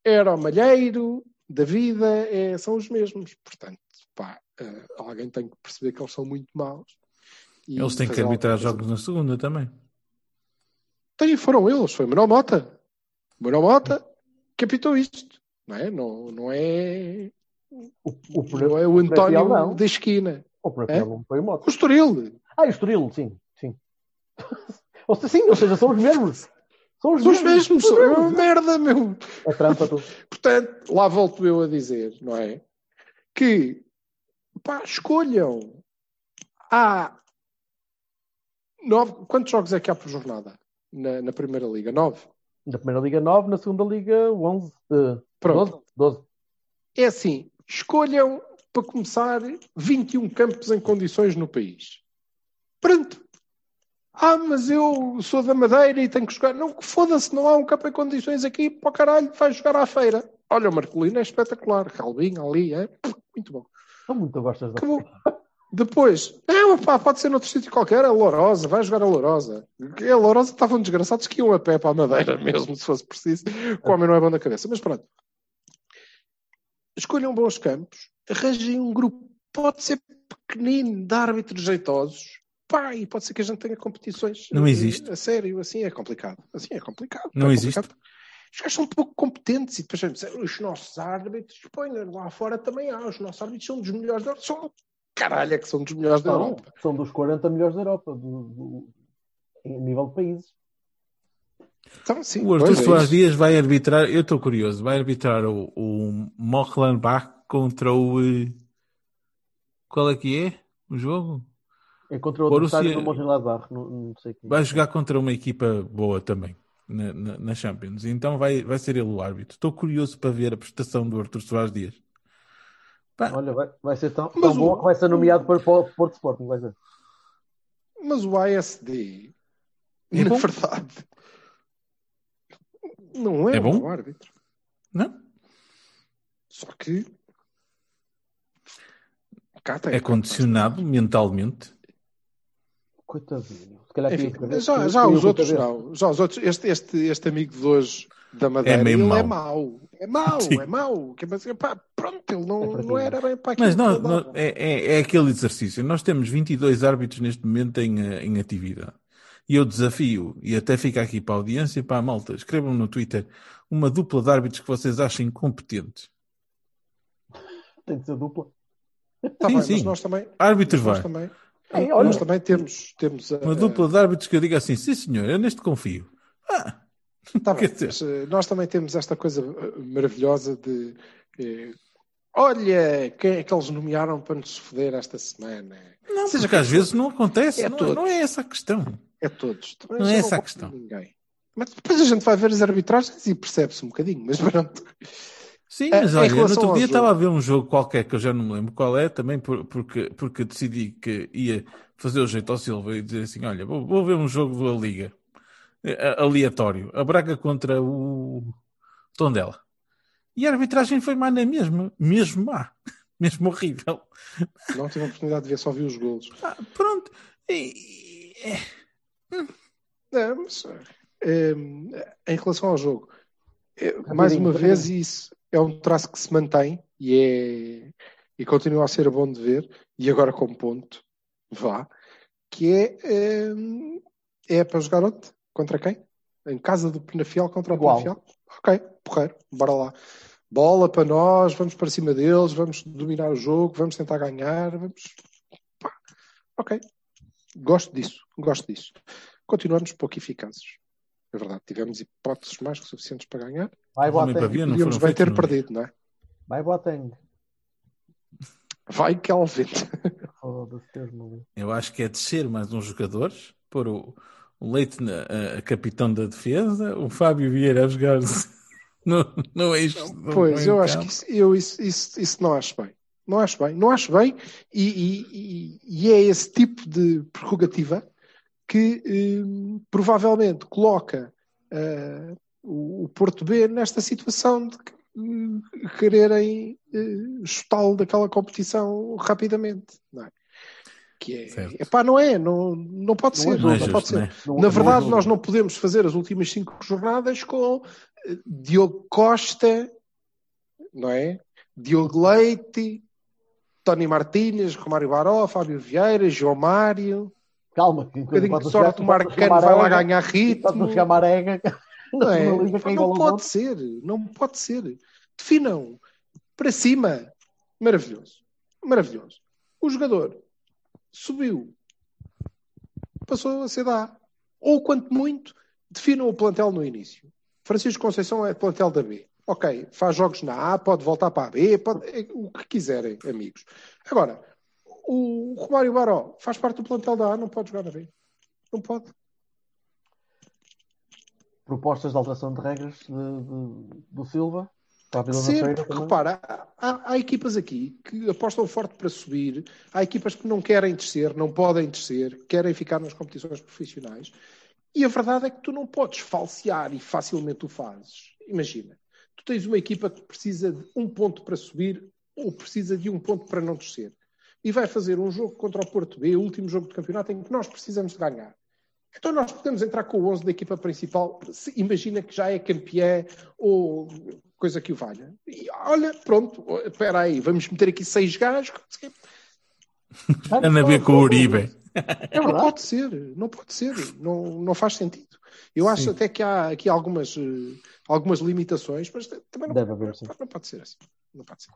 [SPEAKER 3] era o Malheiro, da vida, é, são os mesmos. Portanto, pá, eh, alguém tem que perceber que eles são muito maus. E
[SPEAKER 2] Eles têm que arbitrar jogos na segunda também.
[SPEAKER 3] Tem, foram eles, foi Manuel Mota. Manuel Mota capitou isto, não é? Não, não é,
[SPEAKER 1] O, o,
[SPEAKER 3] não é o António da esquina.
[SPEAKER 1] O Penafiel
[SPEAKER 3] É?
[SPEAKER 1] não foi o moto.
[SPEAKER 3] O Estoril.
[SPEAKER 1] Ah, o Estoril, sim, sim. ou seja, sim, ou seja, são os mesmos. São os
[SPEAKER 3] São os
[SPEAKER 1] mesmos.
[SPEAKER 3] mesmos, é uma merda, meu.
[SPEAKER 1] É trampa tudo.
[SPEAKER 3] Portanto, lá volto eu a dizer, não é? Que, pá, escolham. Há nove. Quantos jogos é que há por jornada na, na Primeira Liga? Nove.
[SPEAKER 1] Na primeira Liga 9, na segunda Liga 11. eh,
[SPEAKER 3] Pronto.
[SPEAKER 1] 12. 12.
[SPEAKER 3] É assim, escolham para começar, 21 campos em condições no país. Pronto. Ah, mas eu sou da Madeira e tenho que jogar. Não, foda-se, não há um campo em condições aqui, para o caralho, vai jogar à feira. Olha, o Marcolino é espetacular. Calvinho ali, é muito bom.
[SPEAKER 1] Não muito gostas da.
[SPEAKER 3] Depois, é, pá, pode ser noutro sítio qualquer, a Lourosa, vai jogar a Lourosa. A Lourosa estavam desgraçados que iam a pé para a Madeira mesmo, se fosse preciso. O homem não é bom da cabeça. Mas pronto. Escolham bons campos, arranjem um grupo, pode ser pequenino, de árbitros jeitosos. Pá, e pode ser que a gente tenha competições.
[SPEAKER 2] Não
[SPEAKER 3] eh,
[SPEAKER 2] existe.
[SPEAKER 3] A sério, assim é complicado. Assim é complicado.
[SPEAKER 2] Não
[SPEAKER 3] é
[SPEAKER 2] existe.
[SPEAKER 3] complicado. Os gajos são um pouco competentes e depois gente, os nossos árbitros, põe lá fora também há, os nossos árbitros são dos melhores da Europa. São, caralho, é que são dos melhores da Europa.
[SPEAKER 1] são dos 40 melhores da Europa, do, do- em nível de países.
[SPEAKER 3] Então, sim,
[SPEAKER 2] O Arthur
[SPEAKER 3] é
[SPEAKER 2] Soares. Dias vai arbitrar, eu estou curioso, vai arbitrar o, o Mönchengladbach contra o. eh, Qual é que é o jogo?
[SPEAKER 1] Encontrou o
[SPEAKER 2] Borussia-
[SPEAKER 1] adversário no Mönchengladbach, não, não sei quem.
[SPEAKER 2] Vai jogar contra uma equipa boa também na, na, na Champions. Então vai, vai ser ele o árbitro. Estou curioso para ver a prestação do Arthur Soares Dias. Pá,
[SPEAKER 1] Olha, vai, vai ser tão,
[SPEAKER 3] Mas
[SPEAKER 1] tão
[SPEAKER 3] o-
[SPEAKER 1] bom que vai ser nomeado para, para o Porto Sporting, vai ser.
[SPEAKER 3] Mas o ASD,
[SPEAKER 2] É
[SPEAKER 3] na
[SPEAKER 2] bom?
[SPEAKER 3] verdade, não é,
[SPEAKER 2] É bom?
[SPEAKER 3] um árbitro.
[SPEAKER 2] não?
[SPEAKER 3] Só que tem.
[SPEAKER 2] É condicionado mentalmente.
[SPEAKER 1] Coitadinho.
[SPEAKER 3] Enfim, já, já os outros não. Já os outros, este, este, este amigo de hoje da Madeira,
[SPEAKER 2] meio
[SPEAKER 3] ele
[SPEAKER 2] mau.
[SPEAKER 3] é mau. É mau,
[SPEAKER 2] Sim.
[SPEAKER 3] é mau. Que, mas, pá, pronto, ele
[SPEAKER 1] É
[SPEAKER 3] não,
[SPEAKER 1] fraquinho.
[SPEAKER 3] não era bem para aquilo
[SPEAKER 2] Mas não, não- é, é, é aquele exercício. Nós temos 22 árbitros neste momento em, em atividade. E eu desafio, e até fica aqui para a audiência, para a malta, escrevam no Twitter uma dupla de árbitros que vocês achem competentes.
[SPEAKER 1] Tem de ser dupla.
[SPEAKER 3] Tá
[SPEAKER 2] sim,
[SPEAKER 3] bem,
[SPEAKER 2] sim.
[SPEAKER 3] mas nós também,
[SPEAKER 2] Árbitros
[SPEAKER 3] nós
[SPEAKER 2] vai.
[SPEAKER 3] também,
[SPEAKER 1] Ei, olha,
[SPEAKER 3] nós também temos, temos a,
[SPEAKER 2] Uma dupla de árbitros que eu diga assim, sim senhor, eu neste confio. Ah,
[SPEAKER 3] Tá bem,
[SPEAKER 2] Quer dizer-
[SPEAKER 3] mas, eh, nós também temos esta coisa eh, maravilhosa de eh, olha quem é que eles nomearam para nos foder esta semana.
[SPEAKER 2] não,
[SPEAKER 3] Seja
[SPEAKER 2] porque às vezes não acontece.
[SPEAKER 3] É
[SPEAKER 2] não,
[SPEAKER 3] todos.
[SPEAKER 2] não é essa a questão.
[SPEAKER 3] É todos. Também
[SPEAKER 2] Não é essa a questão.
[SPEAKER 3] Ninguém. Mas depois a gente vai ver as arbitragens e percebe-se um bocadinho, mas pronto.
[SPEAKER 2] Sim,
[SPEAKER 3] Eh,
[SPEAKER 2] mas
[SPEAKER 3] em
[SPEAKER 2] olha, no outro dia estava a ver um jogo qualquer que eu já não me lembro qual é, também por- porque, porque decidi que ia fazer o jeito ao Silva e dizer assim: olha, vou, vou ver um jogo da Liga eh, aleatório, a Braga contra o Tondela. E a arbitragem foi má na mesma, mesmo má, mesmo horrível.
[SPEAKER 3] Não tive a oportunidade de ver, só vi os golos.
[SPEAKER 2] Ah, pronto. E- e- é,
[SPEAKER 3] É, mas, eh, em relação ao jogo, eh,
[SPEAKER 1] Rapidinho,
[SPEAKER 3] mais uma vez, isso é um traço que se mantém e, é, e continua a ser bom de ver, e agora como ponto, vá, que é, é para jogar onde? Contra quem? Em casa do Penafiel contra o
[SPEAKER 1] Igual.
[SPEAKER 3] Penafiel? Ok, porreiro, bora lá. Bola para nós, vamos para cima deles, vamos dominar o jogo, vamos tentar ganhar, vamos. Pá, ok, gosto disso, gosto disso. Continuamos pouco eficazes. É verdade, tivemos hipóteses mais que suficientes para ganhar.
[SPEAKER 1] Vai Boateng.
[SPEAKER 2] não
[SPEAKER 3] Podíamos bem ter
[SPEAKER 2] no-
[SPEAKER 3] perdido, não é?
[SPEAKER 1] Vai Boateng.
[SPEAKER 3] Vai
[SPEAKER 1] livre.
[SPEAKER 2] Eu acho que é descer mais uns jogadores, pôr o, o Leite a, a capitão da defesa, o Fábio Vieira a jogar no, no eixo.
[SPEAKER 3] Pois, eu acho que isso, eu, isso, isso, isso não acho bem. Não acho bem. Não acho bem e, e- e- é esse tipo de prerrogativa que eh, provavelmente coloca eh, o, o Porto B nesta situação de que, eh, quererem eh, chutá-lo daquela competição rapidamente. Não é? Que é,
[SPEAKER 2] Certo.
[SPEAKER 3] epá, não é, não, não pode
[SPEAKER 1] Não é
[SPEAKER 3] ser.
[SPEAKER 2] Não é
[SPEAKER 1] justo,
[SPEAKER 3] não pode
[SPEAKER 2] justo,
[SPEAKER 3] ser.
[SPEAKER 2] né?
[SPEAKER 1] Não-
[SPEAKER 3] Na verdade, nós não podemos fazer as últimas cinco jornadas com Diogo Costa, não é? Diogo Leite, Tony Martínez, Romário Baró, Fábio Vieira, João Mário.
[SPEAKER 1] Calma, que
[SPEAKER 3] Um bocadinho de sorte, o Marcano vai lá ganhar ritmo.
[SPEAKER 1] chegar Marega,
[SPEAKER 3] Não, é? não pode ser, não pode ser. Definam para cima. Maravilhoso. Maravilhoso. O jogador subiu, passou a ser da A. Ou, quanto muito, definam o plantel no início. Francisco Conceição é plantel da B. Ok, faz jogos na A, pode voltar para a B, pode, é o que quiserem, amigos. Agora, o Romário Baró faz parte do plantel da A, não pode jogar na B. Não pode.
[SPEAKER 1] propostas de alteração de regras de- de- do Silva. Feira
[SPEAKER 3] porque repara, há, há equipas aqui que apostam forte para subir, há equipas que não querem descer, não podem descer, querem ficar nas competições profissionais. E a verdade é que tu não podes falsear e facilmente o fazes. Imagina, tu tens uma equipa que precisa de um ponto para subir ou precisa de um ponto para não descer. E vai fazer um jogo contra o Porto B, o último jogo de campeonato, em que nós precisamos de ganhar. Então nós podemos entrar com o 11 da equipa principal, imagina que já é campeã ou coisa que o valha. E olha, pronto, espera aí, vamos meter aqui seis gajos.
[SPEAKER 2] A ver com o Uribe.
[SPEAKER 1] É
[SPEAKER 3] Não pode ser, não pode ser, não, não faz sentido. Eu acho
[SPEAKER 2] Sim.
[SPEAKER 3] até que há aqui algumas, eh, algumas limitações, mas também não,
[SPEAKER 1] Deve haver, sim.
[SPEAKER 3] não pode ser assim. Não pode ser.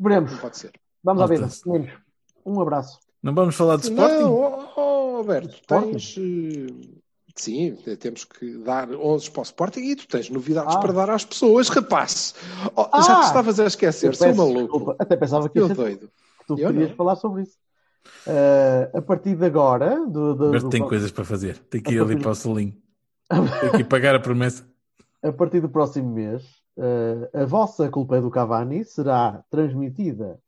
[SPEAKER 1] Veremos.
[SPEAKER 3] Não pode ser.
[SPEAKER 1] Vamos à vida. Meninos, um abraço.
[SPEAKER 2] Não vamos falar de Sporting?
[SPEAKER 3] Não, oh, oh, Alberto,
[SPEAKER 1] Sporting?
[SPEAKER 3] tens. eh, Sim, temos que dar 11 para o Sporting e tu tens novidades
[SPEAKER 1] Ah.
[SPEAKER 3] para dar às pessoas, rapaz. Oh,
[SPEAKER 1] Ah.
[SPEAKER 3] Já te estavas a esquecer, sou maluco.
[SPEAKER 1] desculpa. Até pensava que,
[SPEAKER 3] Eu
[SPEAKER 1] ia ser-
[SPEAKER 3] doido.
[SPEAKER 1] que tu
[SPEAKER 3] Eu
[SPEAKER 1] querias
[SPEAKER 3] não.
[SPEAKER 1] falar sobre isso. Eh, a partir de agora, do, do-
[SPEAKER 2] Mas
[SPEAKER 1] do-
[SPEAKER 2] tem coisas para fazer. Tem que ir ali para o selinho. Tem que ir pagar a promessa.
[SPEAKER 1] a partir do próximo mês, eh, a vossa culpa é do Cavani será transmitida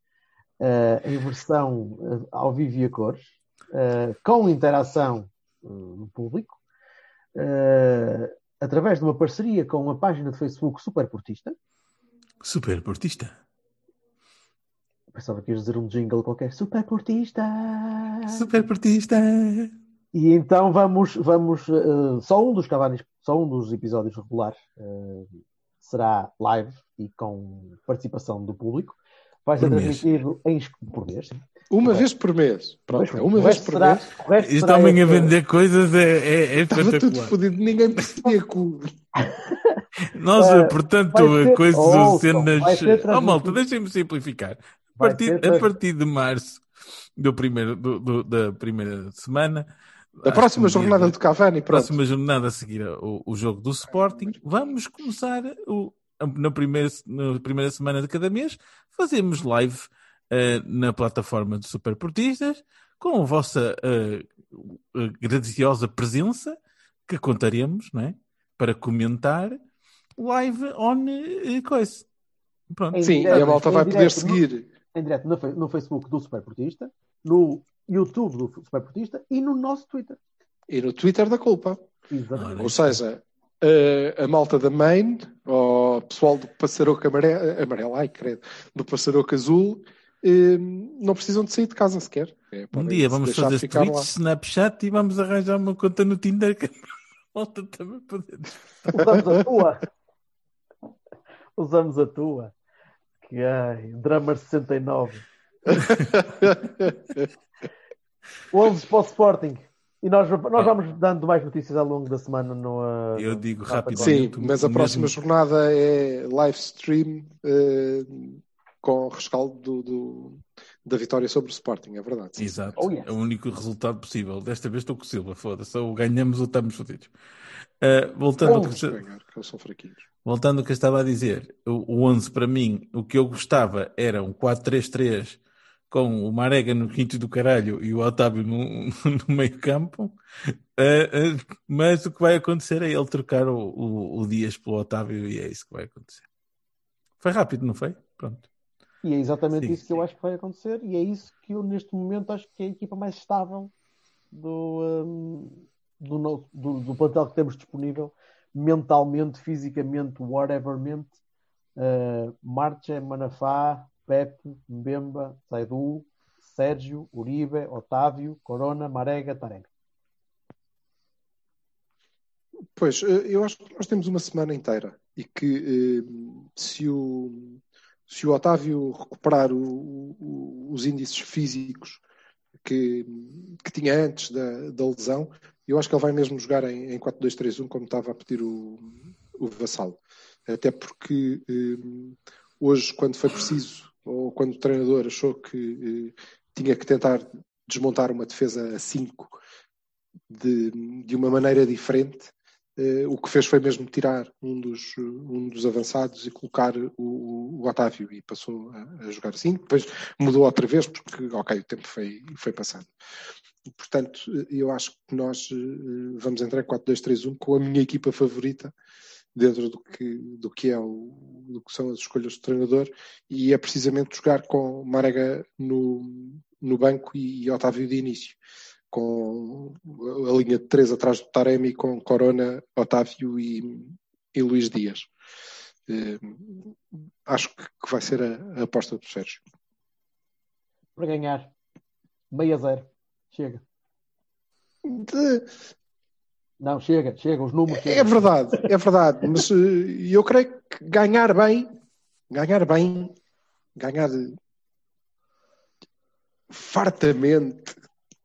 [SPEAKER 1] eh, em versão ao vivo e a cores, com interação do público, através de uma parceria com a página de Facebook Super Portista. Pensava que ias dizer um jingle qualquer. Super Portista!
[SPEAKER 2] Super portista.
[SPEAKER 1] E então vamos, vamos eh, só um dos Cavanis, só um dos episódios regulares eh, será live e com participação do público. Vai ser transmitido em por mês. sim.
[SPEAKER 3] Uma
[SPEAKER 1] Correto.
[SPEAKER 3] vez por mês. Pronto, é uma vez por
[SPEAKER 1] será-
[SPEAKER 3] mês.
[SPEAKER 1] será
[SPEAKER 2] homem a vender coisas é, é, é
[SPEAKER 3] Estava tudo fodido, ninguém percebia que o-
[SPEAKER 2] Nós,
[SPEAKER 1] Eh,
[SPEAKER 2] portanto, coisas, cenas.
[SPEAKER 1] ser
[SPEAKER 2] Oh, malta, deixem-me simplificar. Partir,
[SPEAKER 1] ser
[SPEAKER 2] a partir de março do primeiro, do- do- da primeira semana.
[SPEAKER 3] da próxima jornada
[SPEAKER 2] da-
[SPEAKER 3] do Cavani, pronto.
[SPEAKER 2] próxima jornada a seguir o, o jogo do Sporting, vamos começar o, na, primeira, na primeira semana de cada mês, fazemos live eh, na plataforma de Superportistas com a vossa eh, eh, graciosa presença que contaremos, não é? Para comentar live on eh, coisa. Pronto.
[SPEAKER 3] Sim, e
[SPEAKER 1] direto,
[SPEAKER 3] a malta vai poder seguir.
[SPEAKER 1] Em direto no, Facebook do Super Portista, no YouTube do Super Portista e no nosso Twitter.
[SPEAKER 3] E no Twitter da culpa.
[SPEAKER 1] Exatamente.
[SPEAKER 3] Ou seja, a, a malta da Main, ou o pessoal do Passaroco amarelo, amarelo ai, credo, do Passaroco azul, eh, não precisam de sair de casa sequer. É,
[SPEAKER 2] Um dia vamos fazer tweets,
[SPEAKER 3] lá.
[SPEAKER 2] Snapchat e vamos arranjar uma conta no Tinder que a malta também poder.
[SPEAKER 1] Usamos a tua. Usamos a tua. Que ai, Drummer 69. 11 para o Sporting. E nós, nós vamos dando mais notícias ao longo da semana no. uh,
[SPEAKER 2] Eu digo rapidamente.
[SPEAKER 3] Sim, mas a
[SPEAKER 2] mesmo-
[SPEAKER 3] próxima jornada é live stream eh, com o rescaldo do, do- da vitória sobre o Sporting, é verdade. sim.
[SPEAKER 2] Exato.
[SPEAKER 1] Oh, yes.
[SPEAKER 2] É o único resultado possível. Desta vez estou com o Silva, foda-se. Ou ganhamos ou estamos fodidos. Uh, voltando, ao que,
[SPEAKER 3] ganhar, que eles são fraquinhos.
[SPEAKER 2] voltando ao que eu estava a dizer, o, o 11 para mim, o que eu gostava era um 4-3-3 com o Marega no quinto do caralho e o Otávio no, no meio campo. Uh, uh, mas o que vai acontecer é ele trocar o, o, o Dias pelo Otávio e é isso que vai acontecer. Foi rápido, não foi? Pronto.
[SPEAKER 1] E é exatamente
[SPEAKER 2] Sim,
[SPEAKER 1] isso que eu acho que vai acontecer. E é isso que eu, neste momento, acho que é a equipa mais estável do, um, do, do, do plantel que temos disponível, mentalmente, fisicamente, whatevermente. Uh, Marcha, Manafá, Pepe, Mbemba, Saidu, Sérgio, Uribe, Otávio, Corona, Marega, Tarega.
[SPEAKER 3] Pois, eh, eu acho que nós temos uma semana inteira e que eh, se, o, se o Otávio recuperar o- o- os índices físicos que, que tinha antes da, da lesão, eu acho que ele vai mesmo jogar em, em 4-2-3-1 como estava a pedir o, o Vassalo. Até porque eh, hoje, quando foi preciso, ou quando o treinador achou que eh, tinha que tentar desmontar uma defesa a 5 de, de uma maneira diferente, eh, o que fez foi mesmo tirar um dos, um dos avançados e colocar o, o Otávio e passou a, a jogar assim. Depois mudou outra vez porque, ok, o tempo foi, foi passando. Portanto, eu acho que nós eh, vamos entrar em 4-2-3-1 com a minha equipa favorita, dentro do que, do que é o, do que são as escolhas do treinador e é precisamente jogar com Marega no, no banco e, e Otávio de início com a linha de três atrás do Taremi com Corona, Otávio e, e Luís Dias Eh, acho que, que vai ser a, a aposta do Sérgio
[SPEAKER 1] Para ganhar. Meio a zero. Chega.
[SPEAKER 3] De-
[SPEAKER 1] Não, chega, chega. Os números.
[SPEAKER 3] É
[SPEAKER 1] chegam.
[SPEAKER 3] verdade, é verdade, mas eh, eu creio que ganhar bem, ganhar bem, ganhar eh, fartamente,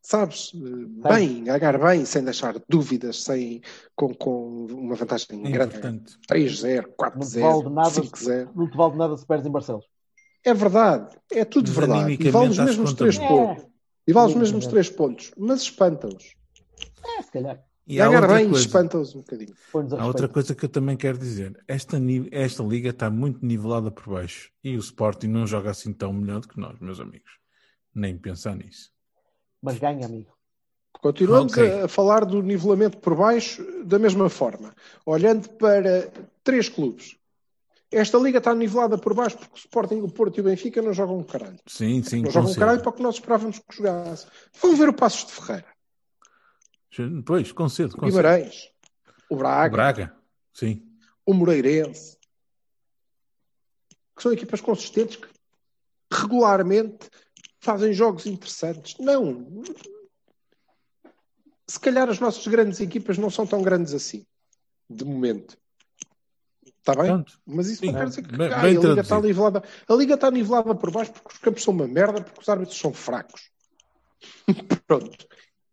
[SPEAKER 3] sabes? Eh, Bem, ganhar bem, sem deixar dúvidas, sem, com, com uma vantagem
[SPEAKER 2] É
[SPEAKER 3] grande.
[SPEAKER 2] importante.
[SPEAKER 3] 3-0,
[SPEAKER 1] Não te vale de
[SPEAKER 3] 4-0,
[SPEAKER 1] nada.
[SPEAKER 3] 5-0.
[SPEAKER 1] Não te vale de nada se perdes em Barcelos.
[SPEAKER 3] É verdade, é tudo
[SPEAKER 2] Mas
[SPEAKER 3] verdade. E vale os mesmos
[SPEAKER 2] que
[SPEAKER 3] três
[SPEAKER 2] conta
[SPEAKER 3] pontos. E vale os mesmos três pontos, mas espanta-os.
[SPEAKER 1] É, se calhar.
[SPEAKER 2] E há outra
[SPEAKER 3] bem
[SPEAKER 2] coisa.
[SPEAKER 3] espanta-os um bocadinho.
[SPEAKER 2] Há outra coisa que eu também quero dizer. Esta, esta liga está muito nivelada por baixo. E o Sporting não joga assim tão melhor do que nós, meus amigos. Nem pensar nisso.
[SPEAKER 1] Mas ganha, amigo.
[SPEAKER 3] Continuamos
[SPEAKER 2] Ok.
[SPEAKER 3] a, a falar do nivelamento por baixo da mesma forma, olhando para três clubes. Esta liga está nivelada por baixo porque o Sporting, o Porto e o Benfica não jogam um caralho.
[SPEAKER 2] Sim, sim.
[SPEAKER 3] Não jogam um caralho para o que nós esperávamos que jogasse. Vão ver o Passos de Ferreira,
[SPEAKER 2] Pois, concedo.
[SPEAKER 3] o
[SPEAKER 2] concedo.
[SPEAKER 3] Guimarães, o
[SPEAKER 2] O
[SPEAKER 3] Braga,
[SPEAKER 2] Braga. Sim.
[SPEAKER 3] o Moreirense, que são equipas consistentes que regularmente fazem jogos interessantes. Não. Se calhar as nossas grandes equipas não são tão grandes assim, de momento. Está bem?
[SPEAKER 2] Pronto.
[SPEAKER 3] Mas isso
[SPEAKER 2] Sim,
[SPEAKER 3] não quer dizer que
[SPEAKER 2] bem-
[SPEAKER 3] ah,
[SPEAKER 2] bem
[SPEAKER 3] a, liga está nivelada, a liga está nivelada por baixo porque os campos são uma merda, porque os árbitros são fracos. Pronto.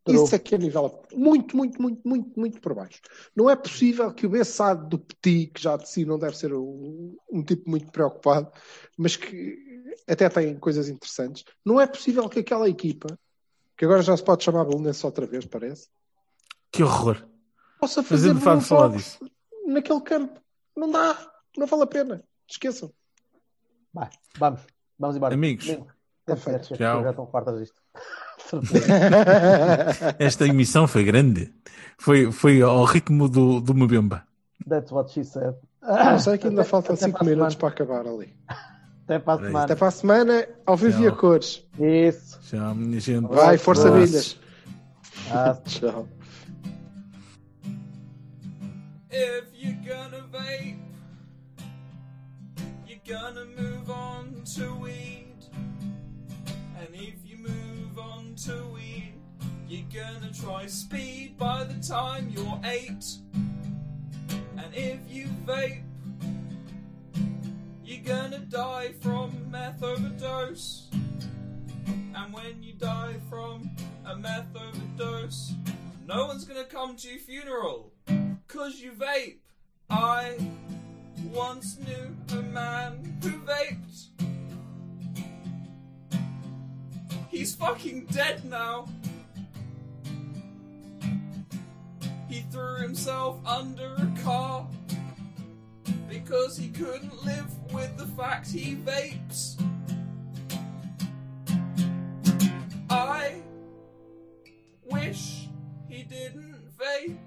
[SPEAKER 3] Isso é que é nível muito, muito, muito, muito, muito por baixo. Não é possível que o Bessado do Petit, que já de si não deve ser um, um tipo muito preocupado, mas que até tem coisas interessantes, não é possível que aquela equipa, que agora já se pode chamar Belenense outra vez, parece,
[SPEAKER 2] Que horror.
[SPEAKER 3] possa fazer
[SPEAKER 2] eu me faz
[SPEAKER 3] bons
[SPEAKER 2] falar disso.
[SPEAKER 3] naquele campo. Não dá. Não vale a pena. Esqueçam.
[SPEAKER 1] Vai, vamos. Vamos embora.
[SPEAKER 2] Amigos.
[SPEAKER 1] Amigo, tem que ser,
[SPEAKER 3] feito.
[SPEAKER 1] que as
[SPEAKER 2] Tchau.
[SPEAKER 1] já estão fartas disto.
[SPEAKER 2] Esta emissão foi grande. Foi, foi ao ritmo do, do Mbemba.
[SPEAKER 1] That's what she said.
[SPEAKER 3] Não sei que ainda
[SPEAKER 1] Até-
[SPEAKER 3] faltam
[SPEAKER 1] até
[SPEAKER 3] 5
[SPEAKER 1] para a
[SPEAKER 3] minutos
[SPEAKER 1] semana.
[SPEAKER 3] para acabar ali.
[SPEAKER 1] Até para a semana.
[SPEAKER 3] Até para a semana, ao vivo e a cores.
[SPEAKER 1] Isso.
[SPEAKER 2] Tchau, minha gente.
[SPEAKER 3] Vai, força bilhas.
[SPEAKER 1] Ah,
[SPEAKER 3] Tchau.
[SPEAKER 4] Gonna vape, you're gonna move on to weed. And if you move on to weed, you're gonna try speed by the time you're eight. And if you vape, you're gonna die from meth overdose. And when you die from a meth overdose, no one's gonna come to your funeral. Cause you vape. I once knew a man who vaped. He's fucking dead now. He threw himself under a car because he couldn't live with the fact he vapes. I wish he didn't vape.